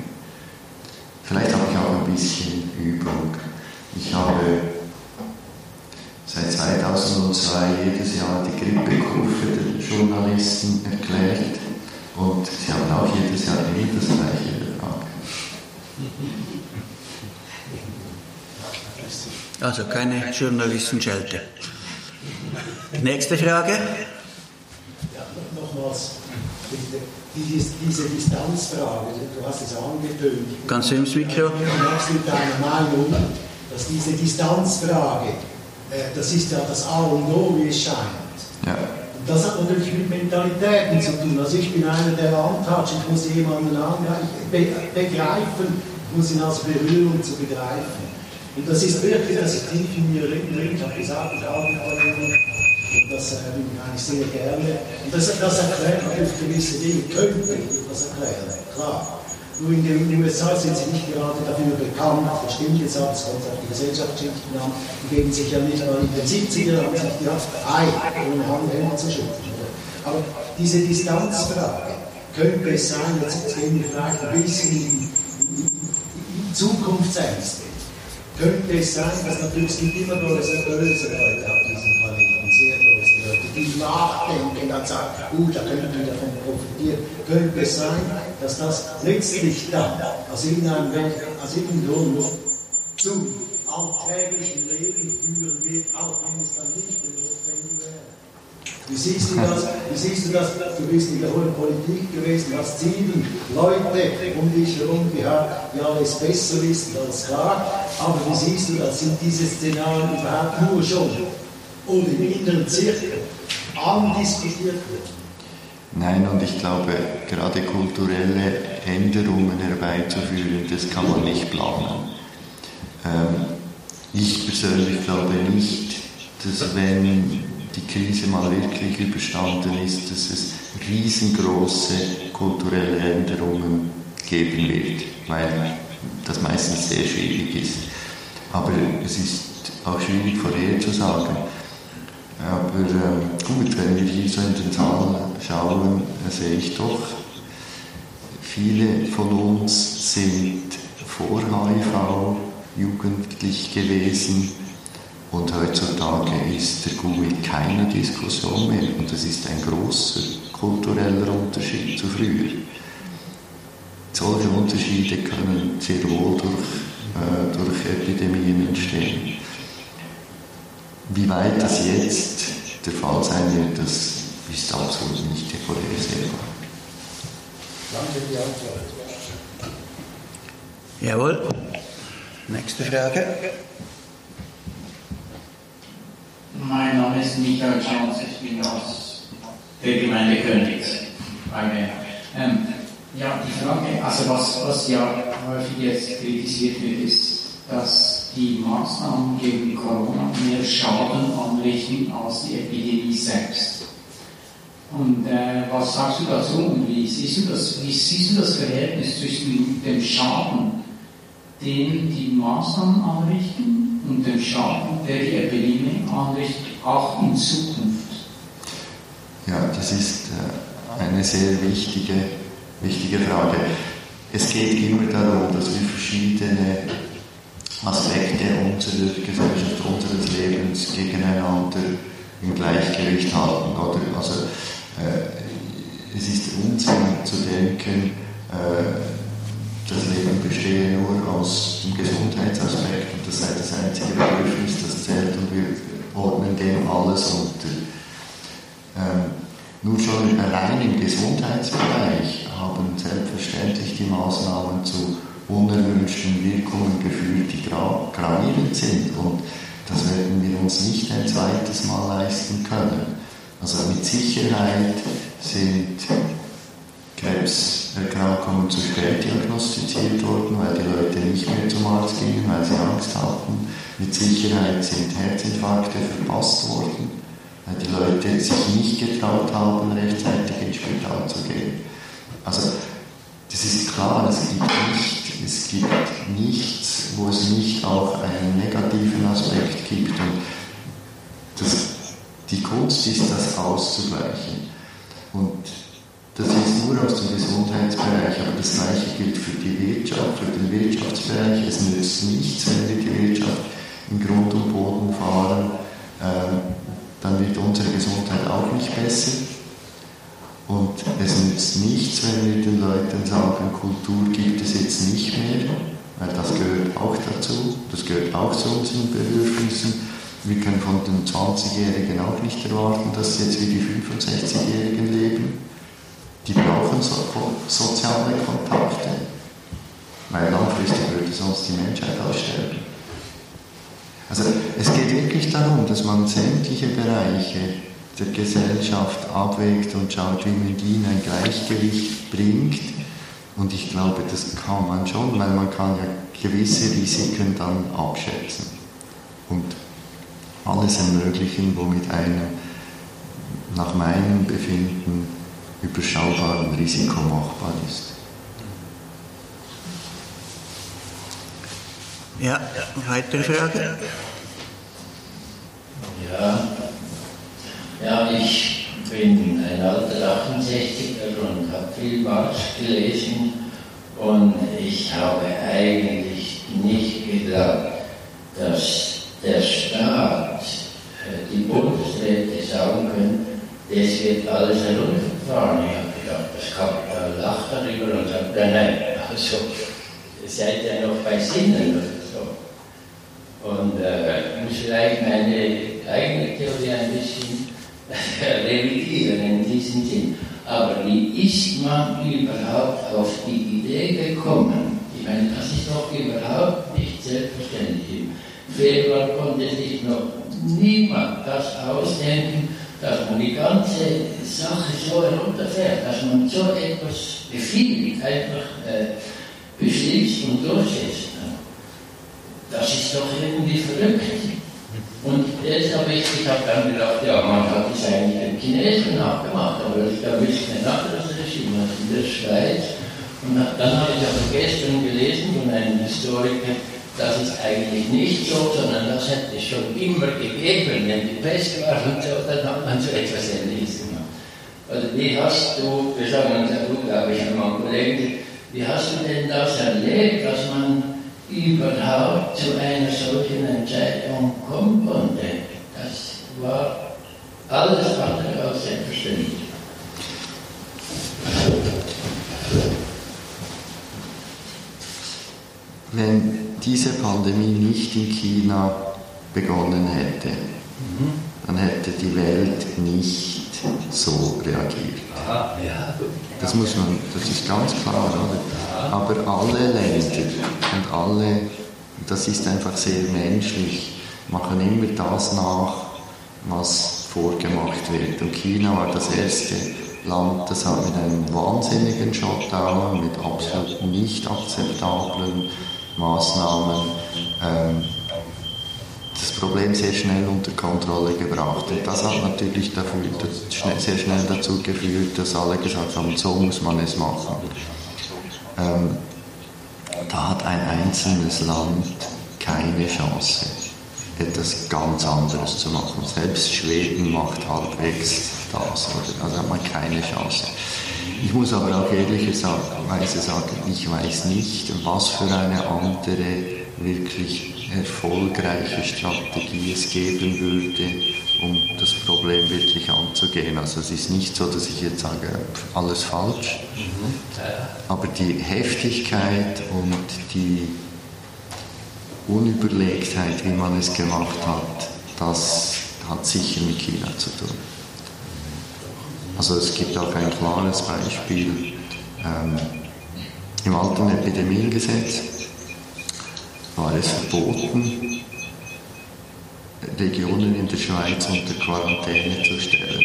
S2: Vielleicht habe ich auch ein bisschen Übung. Ich habe seit 2002 jedes Jahr die Grippekurve der Journalisten erklärt und sie haben auch jedes Jahr immer das gleiche gefragt.
S1: Also keine Journalistenschelte. Nächste Frage.
S4: Ja, nochmals, diese, diese Distanzfrage, du hast es angetönt.
S1: Ganz ins Mikro.
S4: Du mit deiner Meinung, dass diese Distanzfrage äh, das ist ja das A und O, wie es scheint.
S2: Ja.
S4: Und das hat natürlich mit Mentalitäten zu tun. Also ich bin einer, der antatscht, ich muss jemanden begreifen, ich muss ihn als Berührung zu begreifen. Und das ist wirklich, das ist tief in mir drin. Ich habe gesagt, ich habe. Und das äh, ich eigentlich sehr gerne. Und das, das erklärt natürlich gewisse Dinge, könnte ich das erklären, klar. Nur in den USA sind sie nicht gerade dafür bekannt, das stimmt jetzt auch, es kommt auf die Gesellschaftsschichten an, die geben sich ja nicht mal in den 70er haben sich gedacht, ei, ohne Handhänder zu schützen. Aber diese Distanzfrage, könnte es sein, jetzt gehen wir vielleicht ein bisschen in, in, in Zukunftsängste, könnte es sein, dass natürlich es gibt immer böse, böse Leute auf diesem Planeten, sehr böse Leute, die nachdenken und sagen, gut, da könnten wir davon profitieren. Könnte es sein, dass das letztlich dann aus irgendeinem, irgendeinem Grund
S6: zum alltäglichen Leben führen wird, auch wenn es dann nicht notwendig wäre. Wie siehst du das? Wie siehst du das? Du bist in der hohen Politik gewesen, hast sieben Leute um dich herum gehabt, die alles besser wissen als klar. Aber wie siehst du das? Sind diese Szenarien überhaupt nur schon oder im inneren Zirkel andiskutiert
S2: Nein, und ich glaube, gerade kulturelle Änderungen herbeizuführen, das kann man nicht planen. Ähm, ich persönlich glaube nicht, dass wenn die Krise mal wirklich überstanden ist, dass es riesengroße kulturelle Änderungen geben wird, weil das meistens sehr schwierig ist. Aber es ist auch schwierig vorherzusagen. Aber äh, gut, wenn wir hier so in den Zahlen schauen, sehe ich doch, viele von uns sind vor HIV jugendlich gewesen und heutzutage ist der GUI keine Diskussion mehr und das ist ein großer kultureller Unterschied zu früher. Solche Unterschiede können sehr wohl durch, äh, durch Epidemien entstehen. Wie weit das jetzt der Fall sein wird, das ist absolut nicht vorhersehbar.
S6: Danke für die Antwort.
S1: Jawohl. Nächste Frage.
S7: Mein Name ist Michael Jones, ich bin aus der Gemeinde Königs. Ähm, ja, die Frage, also was, was ja häufig jetzt kritisiert wird, ist, dass die Maßnahmen gegen Corona mehr Schaden anrichten als die Epidemie selbst. Und äh, was sagst du dazu und wie siehst du das, wie siehst du das Verhältnis zwischen dem Schaden, den die Maßnahmen anrichten und dem Schaden, der die Epidemie anrichtet, auch in Zukunft?
S2: Ja, das ist äh, eine sehr wichtige, wichtige Frage. Es geht immer darum, dass wir verschiedene Aspekte unserer Gesellschaft, unseres Lebens gegeneinander im Gleichgewicht halten. Oder? Also, äh, es ist Unsinn zu denken, äh, das Leben bestehe nur aus dem Gesundheitsaspekt und das sei das einzige Bedürfnis, das zählt und wir ordnen dem alles unter. Ähm, nur schon allein im Gesundheitsbereich haben selbstverständlich die Maßnahmen zu unerwünschten Wirkungen geführt, die gra gravierend sind. Und das werden wir uns nicht ein zweites Mal leisten können. Also mit Sicherheit sind Krebserkrankungen zu spät diagnostiziert worden, weil die Leute nicht mehr zum Arzt gingen, weil sie Angst hatten. Mit Sicherheit sind Herzinfarkte verpasst worden, weil die Leute sich nicht getraut haben, rechtzeitig ins Spital zu gehen. Also das ist klar, es gibt, nicht, es gibt nichts, wo es nicht auch einen negativen Aspekt gibt. Und das, die Kunst ist, das auszugleichen. Und das ist nur aus dem Gesundheitsbereich, aber das Gleiche gilt für die Wirtschaft, für den Wirtschaftsbereich. Es nützt nichts, wenn wir die Wirtschaft in Grund und Boden fahren, ähm, dann wird unsere Gesundheit auch nicht besser. Und es nützt nichts, wenn wir den Leuten sagen, Kultur gibt es jetzt nicht mehr, weil das gehört auch dazu, das gehört auch zu unseren Bedürfnissen. Wir können von den 20-Jährigen auch nicht erwarten, dass sie jetzt wie die 65-Jährigen leben. Die brauchen so, soziale Kontakte, weil langfristig würde sonst die Menschheit aussterben. Also es geht wirklich darum, dass man sämtliche Bereiche der Gesellschaft abwägt und schaut, wie man die in ein Gleichgewicht bringt. Und ich glaube, das kann man schon, weil man kann ja gewisse Risiken dann abschätzen und alles ermöglichen, womit einem nach meinem Befinden überschaubaren Risiko machbar ist.
S1: Ja, weitere Frage?
S8: Ja, ja, ich bin ein alter 68er und habe viel Marx gelesen und ich habe eigentlich nicht geglaubt, dass der Staat, äh, die Bundesräte sagen können, das wird alles heruntergefahren. Ich habe gedacht, das Kapital lacht darüber und sagt, nein, nein, also seid ja noch bei Sinnen oder so. und äh, muss vielleicht meine eigene Theorie ein bisschen revidieren in diesem Sinn. Aber wie ist man überhaupt auf die Idee gekommen? Ich meine, das ist doch überhaupt nicht selbstverständlich. Februar konnte sich noch niemand das ausdenken, dass man die ganze Sache so herunterfährt, dass man so etwas befehligt, einfach äh, beschließt und durchsetzt. Das ist doch irgendwie verrückt. Und jetzt habe ich, habe dann gedacht, ja, man hat es eigentlich den Chinesen nachgemacht, aber ich es ist ein anderes Regime als in der Schweiz. Und dann habe ich aber gestern gelesen von einem Historiker, das ist eigentlich nicht so, sondern das hätte es schon immer gegeben. Wenn die Pest war und so, dann hat man so etwas Ähnliches gemacht. Also wie hast du, wir sagen uns ja gut, glaube ich, einmal Kollegen, wie hast du denn das erlebt, dass man überhaupt zu einer solchen Entscheidung kommen konnte? Das war alles andere als selbstverständlich.
S2: Wenn diese Pandemie nicht in China begonnen hätte, mhm. dann hätte die Welt nicht so reagiert. Das muss man, das ist ganz klar, oder? Aber alle Länder und alle, das ist einfach sehr menschlich, machen immer das nach, was vorgemacht wird. Und China war das erste Land, das hat mit einem wahnsinnigen Shutdown, mit absolut nicht akzeptablen Maßnahmen ähm, das Problem sehr schnell unter Kontrolle gebracht. Und das hat natürlich dafür, sehr schnell dazu geführt, dass alle gesagt haben, so muss man es machen. Ähm, da hat ein einzelnes Land keine Chance, etwas ganz anderes zu machen. Selbst Schweden macht halbwegs das, also hat man keine Chance. Ich muss aber auch ehrlicherweise sagen, ich weiß nicht, was für eine andere wirklich erfolgreiche Strategie es geben würde, um das Problem wirklich anzugehen. Also es ist nicht so, dass ich jetzt sage, alles falsch, mhm. aber die Heftigkeit und die Unüberlegtheit, wie man es gemacht hat, das hat sicher mit China zu tun. Also es gibt auch ein klares Beispiel ähm, im alten Epidemiengesetz war es verboten, Regionen in der Schweiz unter Quarantäne zu stellen.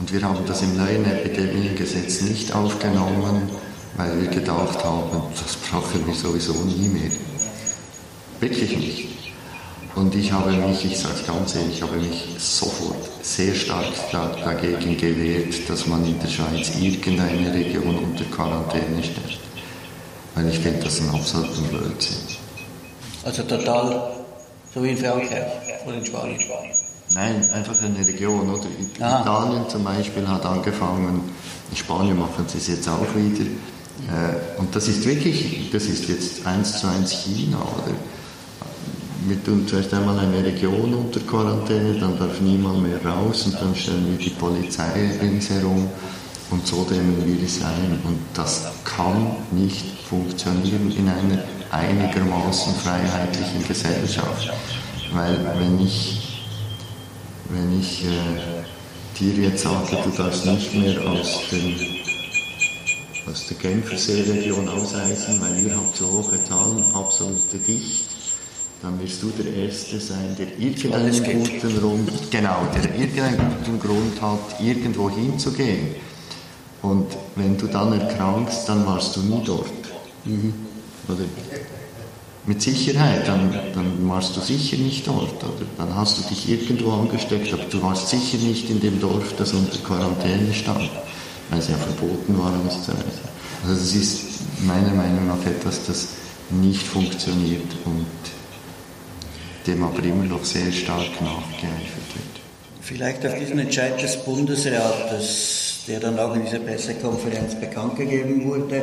S2: Und wir haben das im neuen Epidemiengesetz nicht aufgenommen, weil wir gedacht haben, das brauchen wir sowieso nie mehr. Wirklich nicht. Und ich habe mich, ich sage es ganz ehrlich, ich habe mich sofort sehr stark dagegen gewehrt, dass man in der Schweiz irgendeine Region unter Quarantäne stellt. Weil ich finde das ein absoluter Blödsinn.
S1: Also total so wie in Frankreich oder in Spanien?
S2: Nein, einfach eine Region. Oder? Ah. Italien zum Beispiel hat angefangen, in Spanien machen sie es jetzt auch wieder. Äh, und das ist wirklich, das ist jetzt eins zu eins China, oder? wir tun zuerst einmal eine Region unter Quarantäne, dann darf niemand mehr raus und dann stellen wir die Polizei ringsherum und so dämmen wir es ein. Und das kann nicht funktionieren in einer einigermaßen freiheitlichen Gesellschaft. Weil wenn ich, wenn ich äh, dir jetzt sage, du darfst nicht mehr aus, den, aus der Genferseeregion ausreisen, weil ihr habt so hohe Zahlen, absolute Dicht, dann wirst du der Erste sein, der irgendeinen guten Grund, genau, der irgendeinen guten Grund hat, irgendwo hinzugehen. Und wenn du dann erkrankst, dann warst du nie dort. Mhm. Oder? Mit Sicherheit, dann, dann warst du sicher nicht dort. Oder? Dann hast du dich irgendwo angesteckt, aber du warst sicher nicht in dem Dorf, das unter Quarantäne stand, weil es ja verboten war, auszureisen. Also das ist meiner Meinung nach etwas, das nicht funktioniert und dem aber immer noch sehr stark nachgeeifert wird.
S1: Vielleicht auf diesen Entscheid des Bundesrates, der dann auch in dieser Pressekonferenz bekannt gegeben wurde,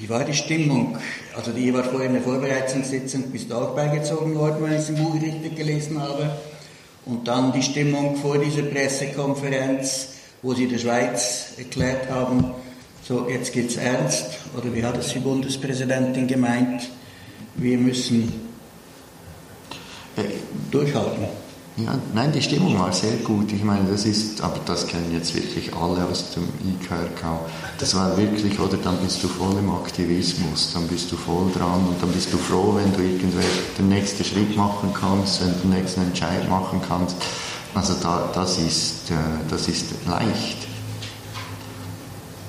S1: wie war die Stimmung? Also die war vorher in der Vorbereitungssitzung, bist du auch beigezogen worden, wenn ich es im Buch richtig gelesen habe. Und dann die Stimmung vor dieser Pressekonferenz, wo sie der Schweiz erklärt haben, so jetzt geht's ernst, oder wie hat es die Bundespräsidentin gemeint, wir müssen durchhalten.
S2: Ja, nein, die Stimmung war sehr gut. Ich meine, das ist, aber das kennen jetzt wirklich alle aus dem IKRK. Das war wirklich, oder dann bist du voll im Aktivismus, dann bist du voll dran und dann bist du froh, wenn du irgendwann den nächsten Schritt machen kannst, wenn du den nächsten Entscheid machen kannst. Also da, das, ist, äh, das ist leicht.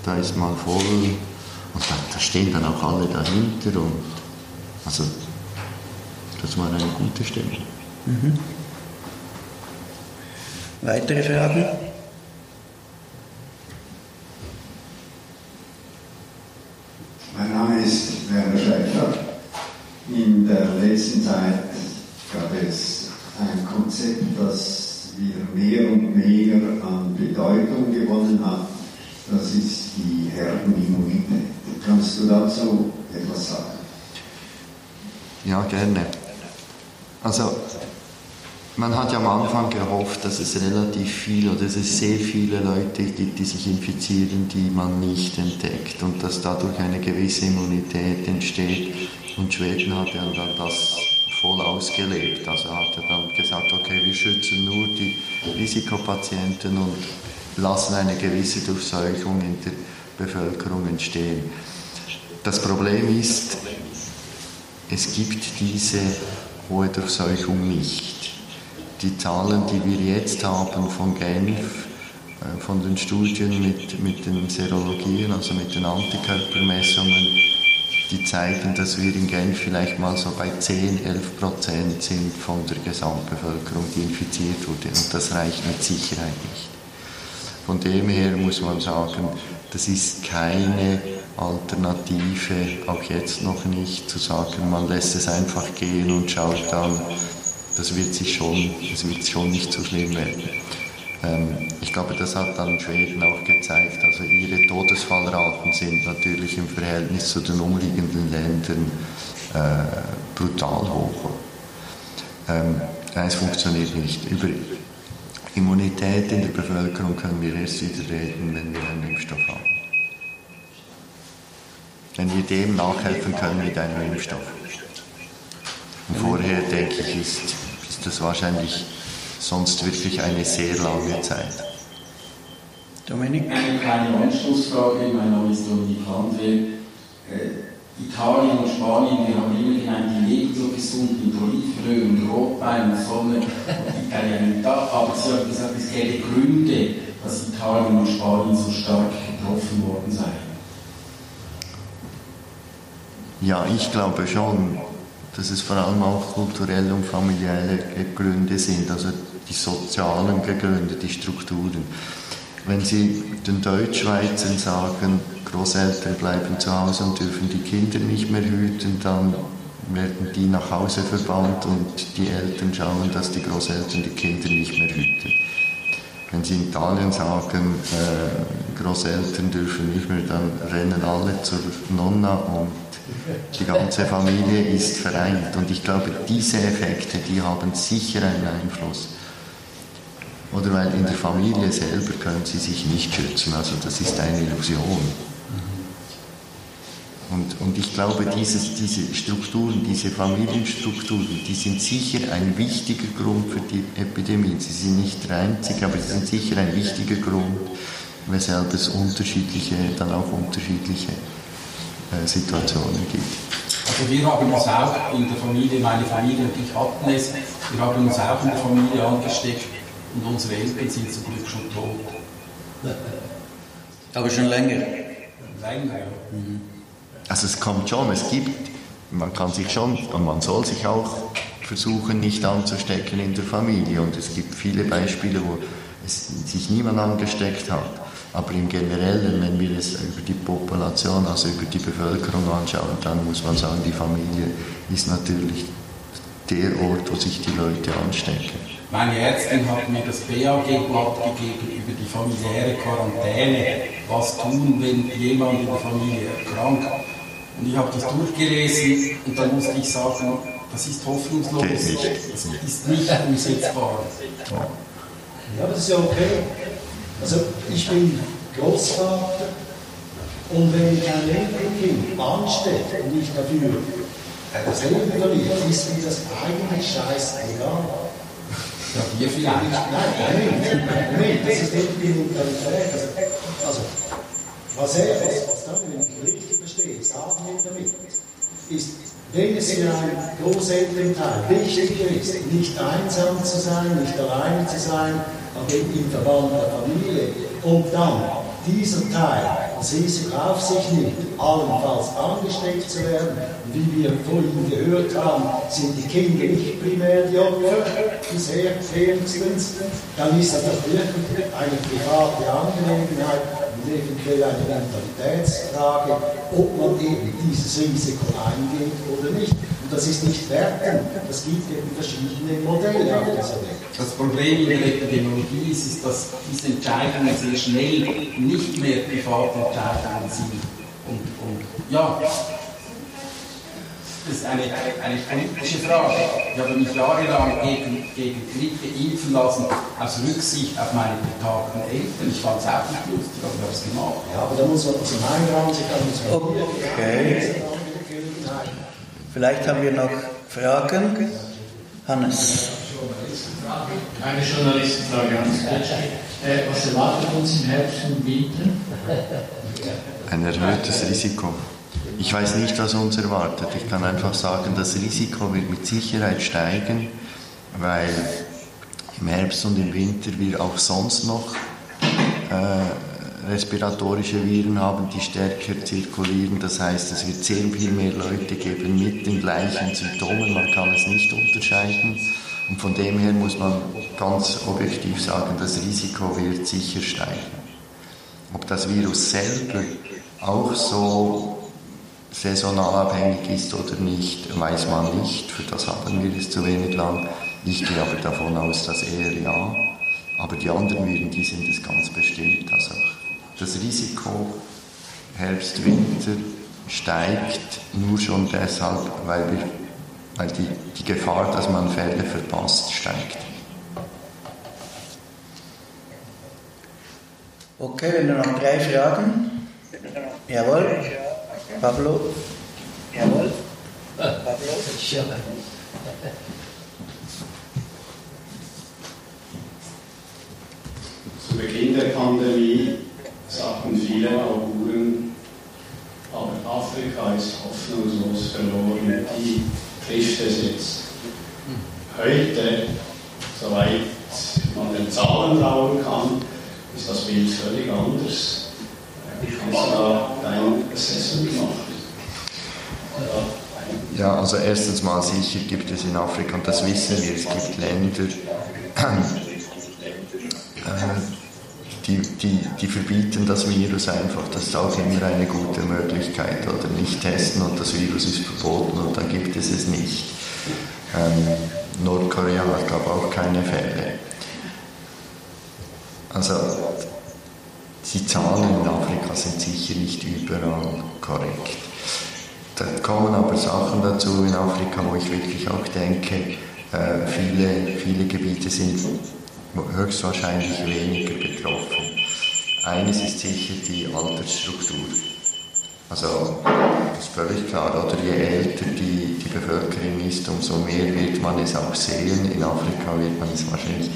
S2: Da ist man voll und da, da stehen dann auch alle dahinter und also das war eine gute Stimmung. Mhm.
S1: Weitere Fragen?
S9: Mein Name ist Werner Schäfer. In der letzten Zeit gab es ein Konzept, das wieder mehr und mehr an Bedeutung gewonnen hat. Das ist die Herdenimmunität. Kannst du dazu etwas sagen?
S2: Ja, gerne. Also man hat ja am Anfang gehofft, dass es relativ viel oder dass es sehr viele Leute gibt, die sich infizieren, die man nicht entdeckt und dass dadurch eine gewisse Immunität entsteht. Und Schweden hat ja dann das voll ausgelebt. Also hat er dann gesagt, okay, wir schützen nur die Risikopatienten und lassen eine gewisse Durchseuchung in der Bevölkerung entstehen. Das Problem ist, es gibt diese hohe Durchseuchung nicht die Zahlen, die wir jetzt haben von Genf, äh, von den Studien mit, mit den Serologien, also mit den Antikörpermessungen, die zeigen, dass wir in Genf vielleicht mal so bei 10, 11 Prozent sind von der Gesamtbevölkerung, die infiziert wurde. Und das reicht mit Sicherheit nicht. Von dem her muss man sagen, das ist keine Alternative, auch jetzt noch nicht, zu sagen, man lässt es einfach gehen und schaut dann, das wird sich schon, das wird schon nicht so schlimm werden. Ähm, ich glaube, das hat dann Schweden auch gezeigt. Also ihre Todesfallraten sind natürlich im Verhältnis zu den umliegenden Ländern äh, brutal hoch. Ähm, es funktioniert nicht. Über Immunität in der Bevölkerung können wir erst wieder reden, wenn wir einen Impfstoff haben. Wenn wir dem nachhelfen können mit einem Impfstoff. Vorher, denke ich, ist, ist das wahrscheinlich sonst wirklich eine sehr lange Zeit.
S10: Dominik? Eine kleine Anschlussfrage. Mein Name ist Dominik Landwehr. Äh, Italien und Spanien, wir haben immer gemeint, die leben so gesund mit Olivenöl und Rotwein und Sonne und Italien da. Aber Sie haben gesagt, es gäbe Gründe, dass Italien und Spanien so stark getroffen worden seien.
S2: Ja, ich glaube schon dass es vor allem auch kulturelle und familiäre Gründe sind, also die sozialen Gründe, die Strukturen. Wenn Sie den Deutschschweizern sagen, Großeltern bleiben zu Hause und dürfen die Kinder nicht mehr hüten, dann werden die nach Hause verbannt und die Eltern schauen, dass die Großeltern die Kinder nicht mehr hüten. Wenn Sie in Italien sagen, äh, Großeltern dürfen nicht mehr, dann rennen alle zur Nonna und die ganze Familie ist vereint. Und ich glaube, diese Effekte, die haben sicher einen Einfluss. Oder weil in der Familie selber können sie sich nicht schützen. Also das ist eine Illusion. Und, und ich glaube, dieses, diese Strukturen, diese Familienstrukturen, die sind sicher ein wichtiger Grund für die Epidemie. Sie sind nicht der einzige, aber sie sind sicher ein wichtiger Grund, weshalb es unterschiedliche, dann auch unterschiedliche Situationen gibt.
S10: Also wir haben uns auch in der Familie, meine Familie und ich hatten es, wir haben uns auch in der Familie angesteckt und unsere Eltern sind zum Glück schon tot.
S1: Aber schon länger?
S10: Länger, ja. Mhm.
S2: Also es kommt schon, es gibt, man kann sich schon und man soll sich auch versuchen, nicht anzustecken in der Familie. Und es gibt viele Beispiele, wo es sich niemand angesteckt hat. Aber im Generellen, wenn wir es über die Population, also über die Bevölkerung anschauen, dann muss man sagen, die Familie ist natürlich der Ort, wo sich die Leute anstecken.
S10: Meine Ärztin hat mir das BAG-Blatt gegeben über die familiäre Quarantäne. Was tun, wenn jemand in der Familie erkrankt? Und ich habe das durchgelesen und dann musste ich sagen, das ist hoffnungslos. Das ist nicht umsetzbar.
S4: Ja, das ist ja okay. Also ich bin Großvater und wenn ich ein Enkelkind anstelle und ich dafür Das Lebenslied ist mir das eigentlich scheißegal.
S10: Ja, hier vielleicht.
S4: Nein, Moment, Moment, das ist eben die Mentalität. Also, was er, was, was dann, wenn ich richtig verstehe, sagen will damit, ist, wenn es für einen Großelternteil wichtiger ist, nicht einsam zu sein, nicht alleine zu sein, im Verband der Familie, und dann dieser Teil das Risiko auf sich nimmt, allenfalls angesteckt zu werden. Und wie wir vorhin gehört haben, sind die Kinder nicht primär die Opfer, bisher wenigstens. Dann ist das wirklich eine private Angelegenheit und eventuell eine Mentalitätsfrage, ob man eben dieses Risiko eingeht oder nicht. Und das ist nicht werten, das gibt eben verschiedene Modelle auf dieser Welt.
S10: Das Problem in der Epidemiologie ist, ist, dass diese Entscheidungen sehr schnell nicht mehr private Entscheidungen sind. Und, und ja, das ist eine, eine politische Frage. Ich habe mich jahrelang gegen, gegen Grippe impfen lassen, aus Rücksicht auf meine betagten Eltern. Ich fand es auch nicht lustig, aber ich habe es gemacht.
S4: Ja, aber da muss man also mein Raum sich an uns
S1: Okay. Vielleicht haben wir noch Fragen. Hannes.
S7: Eine Journalistenfrage an äh, Was erwartet uns im Herbst und Winter?
S2: Ein erhöhtes Risiko. Ich weiß nicht, was uns erwartet. Ich kann einfach sagen, das Risiko wird mit Sicherheit steigen, weil im Herbst und im Winter wir auch sonst noch äh, respiratorische Viren haben, die stärker zirkulieren. Das heißt, es wird sehr viel mehr Leute geben mit den gleichen Symptomen. Man kann es nicht unterscheiden. Und von dem her muss man ganz objektiv sagen, das Risiko wird sicher steigen. Ob das Virus selber auch so saisonal abhängig ist oder nicht, weiß man nicht. Für das haben wir es zu wenig lang. Ich gehe aber davon aus, dass eher ja. Aber die anderen Viren, die sind es ganz bestimmt. Also das Risiko Herbst, Winter steigt nur schon deshalb, weil, wir, weil die, die Gefahr, dass man Fälle verpasst, steigt.
S1: Okay, wenn noch drei Fragen. Jawohl. Pablo.
S8: Jawohl. Pablo.
S5: Zu Beginn der Pandemie sagten viele Auguren, aber Afrika ist hoffnungslos verloren, die trifft es jetzt. Heute, soweit man den Zahlen trauen kann, ist das Bild völlig anders. Kannst du da dein Assessment machen?
S2: Ja, also erstens mal sicher gibt es in Afrika, und das wissen wir, es gibt Länder, äh, die, die, die verbieten das Virus einfach. Das ist auch immer eine gute Möglichkeit. Oder nicht testen und das Virus ist verboten und dann gibt es es nicht. Ähm, Nordkorea ich, auch keine Fälle. Also die Zahlen in Afrika sind sicher nicht überall korrekt. Da kommen aber Sachen dazu in Afrika, wo ich wirklich auch denke, äh, viele, viele Gebiete sind höchstwahrscheinlich weniger betroffen. Eines ist sicher die Altersstruktur. Also, das ist völlig klar, oder je älter die, die Bevölkerung ist, umso mehr wird man es auch sehen. In Afrika wird man es wahrscheinlich,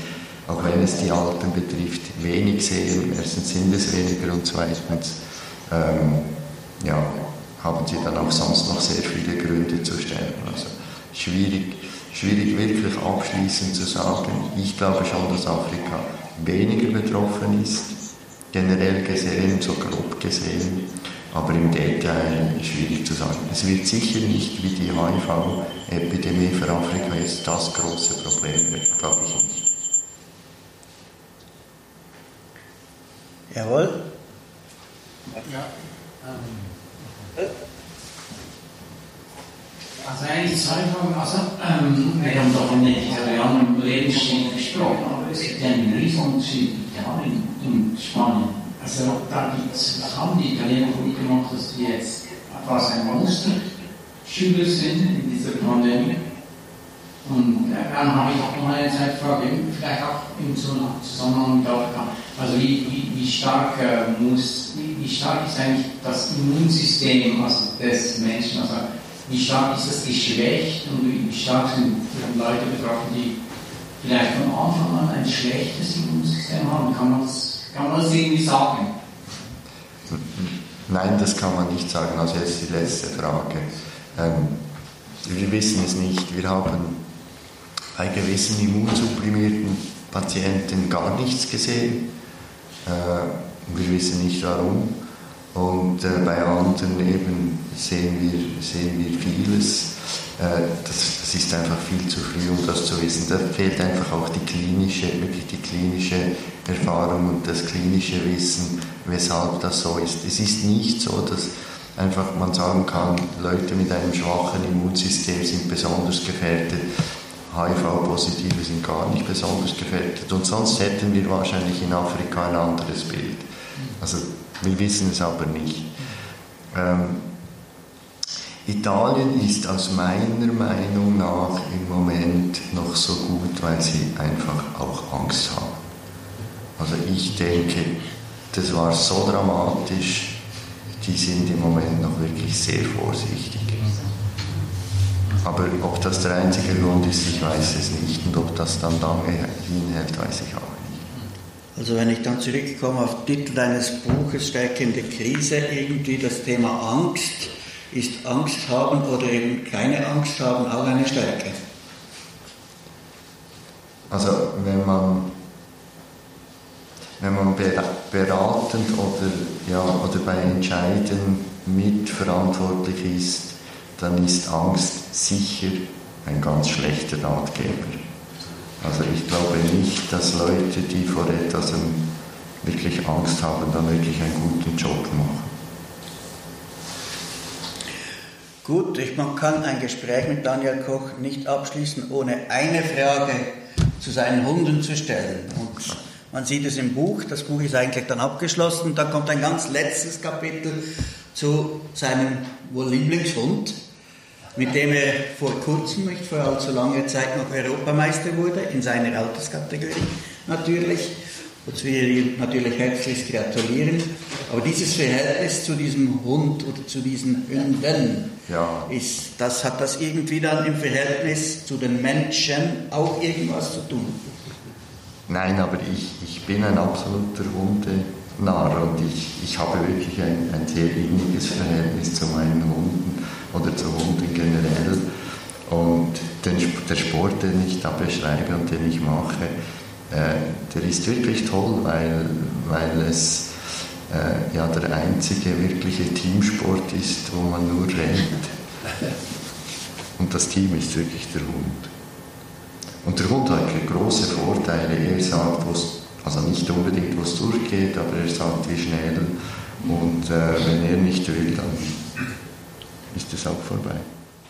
S2: auch wenn es die Alten betrifft, wenig sehen. Erstens sind es weniger und zweitens ähm, ja, haben sie dann auch sonst noch sehr viele Gründe zu sterben. Also schwierig, schwierig wirklich abschließend zu sagen. Ich glaube schon, dass Afrika weniger betroffen ist, generell gesehen, so grob gesehen, aber im Detail schwierig zu sagen. Es wird sicher nicht wie die HIV-Epidemie für Afrika jetzt das große Problem glaube ich nicht.
S1: Jawohl.
S7: Ja. Ähm. Also eigentlich zwei Fragen. Also, ähm, wir haben doch von mediterranem Lebensstil gesprochen, aber es gibt ja einen Riesenunterschied Italien und Spanien. Also da gibt's, das haben die Italiener gut gemacht, dass die jetzt fast ein Monsterschüler sind in dieser Pandemie. Und äh, dann habe ich auch noch eine Zeitfrage, vielleicht auch im Zusammenhang mit Afrika. Also wie, wie, wie stark äh, muss, wie, wie stark ist eigentlich das Immunsystem also des Menschen, also wie stark ist das geschwächt und wie stark sind Leute betroffen, die vielleicht von Anfang an ein schlechtes Immunsystem haben? Kann man das, kann man das irgendwie sagen?
S2: Nein, das kann man nicht sagen. Also jetzt die letzte Frage. Ähm, wir wissen es nicht. Wir haben bei gewissen immunsupprimierten Patienten gar nichts gesehen. Äh, wir wissen nicht warum. Und äh, bei anderen eben sehen wir, sehen wir vieles. Äh, das, das, ist einfach viel zu früh, um das zu wissen. Da fehlt einfach auch die klinische, wirklich die klinische Erfahrung und das klinische Wissen, weshalb das so ist. Es ist nicht so, dass einfach man sagen kann, Leute mit einem schwachen Immunsystem sind besonders gefährdet. HIV-Positive sind gar nicht besonders gefährdet. Und sonst hätten wir wahrscheinlich in Afrika ein anderes Bild. Also wir wissen es aber nicht. Ähm, Italien ist aus meiner Meinung nach im Moment noch so gut, weil sie einfach auch Angst haben. Also ich denke, das war so dramatisch, die sind im Moment noch wirklich sehr vorsichtig. Aber ob das der einzige Grund ist, ich weiß es nicht. Und ob das dann lange hinhält, weiß ich auch nicht.
S1: Also wenn ich dann zurückkomme auf den Titel deines Buches, der Krise, irgendwie das Thema Angst, ist Angst haben oder eben keine Angst haben auch eine Stärke?
S2: Also wenn man, wenn man beratend oder, ja, oder bei Entscheiden mitverantwortlich ist, dann ist Angst sicher ein ganz schlechter Ratgeber. Also ich glaube nicht, dass Leute, die vor etwas wirklich Angst haben, dann wirklich einen guten Job machen.
S1: Gut, ich, man kann ein Gespräch mit Daniel Koch nicht abschließen, ohne eine Frage zu seinen Hunden zu stellen. Und man sieht es im Buch, das Buch ist eigentlich dann abgeschlossen dann kommt ein ganz letztes Kapitel zu seinem wohl Lieblingshund, mit dem er vor kurzem, nicht vor allzu langer Zeit, noch Europameister wurde, in seiner Alterskategorie natürlich wozu wir ihm natürlich herzlich gratulieren. Aber dieses Verhältnis zu diesem Hund oder zu diesen Hunden, ja. ist, das hat das irgendwie dann im Verhältnis zu den Menschen auch irgendwas zu tun?
S2: Nein, aber ich, ich bin ein absoluter Hundenarr und ich, ich habe wirklich ein, ein sehr inniges Verhältnis zu meinen Hunden oder zu Hunden generell. Und den, der Sport, den ich da beschreibe und den ich mache, äh, der ist wirklich toll, weil, weil es äh, ja der einzige wirkliche Teamsport ist, wo man nur rennt. Und das Team ist wirklich der Hund. Und der Hund hat große Vorteile. Er sagt, also nicht unbedingt, wo es durchgeht, aber er sagt, wie schnell. Und äh, wenn er nicht will, dann ist es auch vorbei.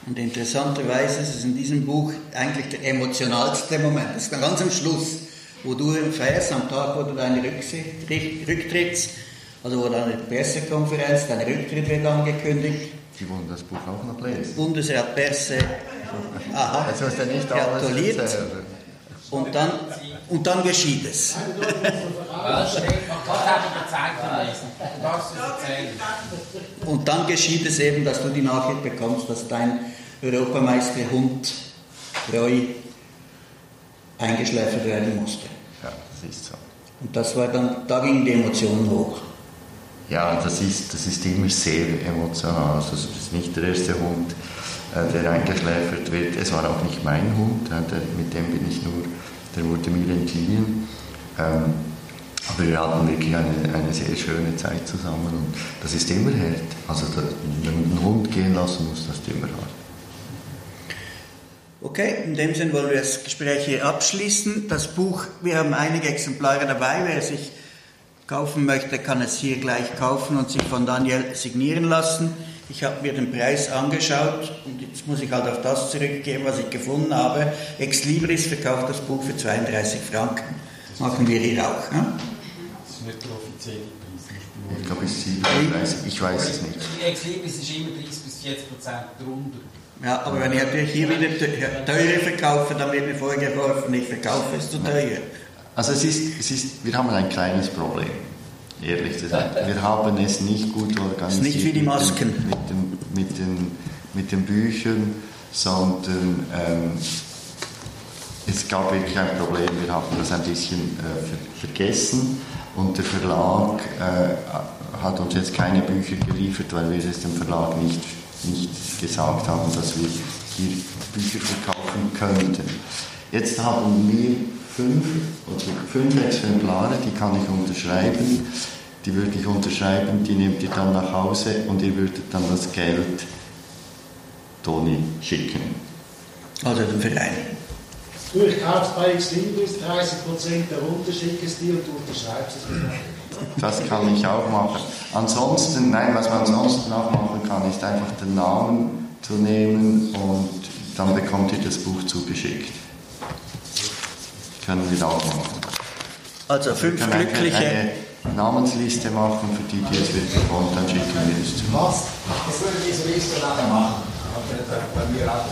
S1: Und interessanterweise ist es in diesem Buch eigentlich der emotionalste Moment. Das ist dann ganz am Schluss wo du erfährst, am Tag, wo du deine Rücktritts, also wo deine Pressekonferenz, dein Rücktritt wird angekündigt.
S2: Sie wollen das Buch auch noch lesen.
S1: Bundesrat Perse aha, gratuliert. Und dann, und dann geschieht es. Und dann geschieht es eben, dass du die Nachricht bekommst, dass dein Europameisterhund Treu eingeschläfert werden musste.
S2: Ja, das ist so.
S1: Und das war dann, da ging die Emotion hoch.
S2: Ja, das ist, das ist immer sehr emotional. Also das ist nicht der erste Hund, äh, der eingeschläfert wird. Es war auch nicht mein Hund, mit dem bin ich nur, der wurde mir entliehen. Aber wir hatten wirklich eine, eine sehr schöne Zeit zusammen und das ist immer hart. Also wenn man einen Hund gehen lassen muss, das ist immer hart.
S1: Okay, in dem Sinne wollen wir das Gespräch hier abschließen. Das Buch, wir haben einige Exemplare dabei. Wer sich kaufen möchte, kann es hier gleich kaufen und sich von Daniel signieren lassen. Ich habe mir den Preis angeschaut und jetzt muss ich halt auf das zurückgeben, was ich gefunden habe. Ex Libris verkauft das Buch für 32 Franken. Machen wir hier auch.
S10: Ne? Nicht der offizielle
S2: Preis. Ich glaube, es ist 37, ich weiß es nicht.
S10: Ex Libris ist immer 30 bis 40 Prozent drunter.
S1: Ja, aber wenn ich natürlich hier wieder teurer verkaufe, dann wird mir vorgeworfen, ich verkaufe es zu teuer.
S2: Also es ist, es ist, wir haben ein kleines Problem, ehrlich zu sein. Wir haben es nicht gut organisiert. Es ist
S1: nicht wie die Masken.
S2: Mit den, mit den, mit den Büchern, sondern ähm, es gab wirklich ein Problem. Wir hatten das ein bisschen äh, vergessen und der Verlag äh, hat uns jetzt keine Bücher geliefert, weil wir es dem Verlag nicht, nicht gesagt haben, dass wir hier Bücher verkaufen könnten. Jetzt haben wir fünf, oder fünf Exemplare, die kann ich unterschreiben. Die würde ich unterschreiben, die nehmt ihr dann nach Hause und ihr würdet dann das Geld Toni schicken.
S1: Also dem Verein.
S6: Du, ich kaufe bei X Libris 30% darunter, schicke es dir und du unterschreibst es.
S2: Das kann ich auch machen. Ansonsten, nein, was man ansonsten auch machen kann, ist einfach den Namen zu nehmen und dann bekommt ihr das Buch zugeschickt. Können wir auch machen.
S1: Also fünf
S2: wir können
S1: glückliche.
S2: Eine Namensliste machen für die, die es wirklich wollen, dann schicken wir es zu.
S11: Was? Das würde diese Liste nachher machen. Bei mir auch.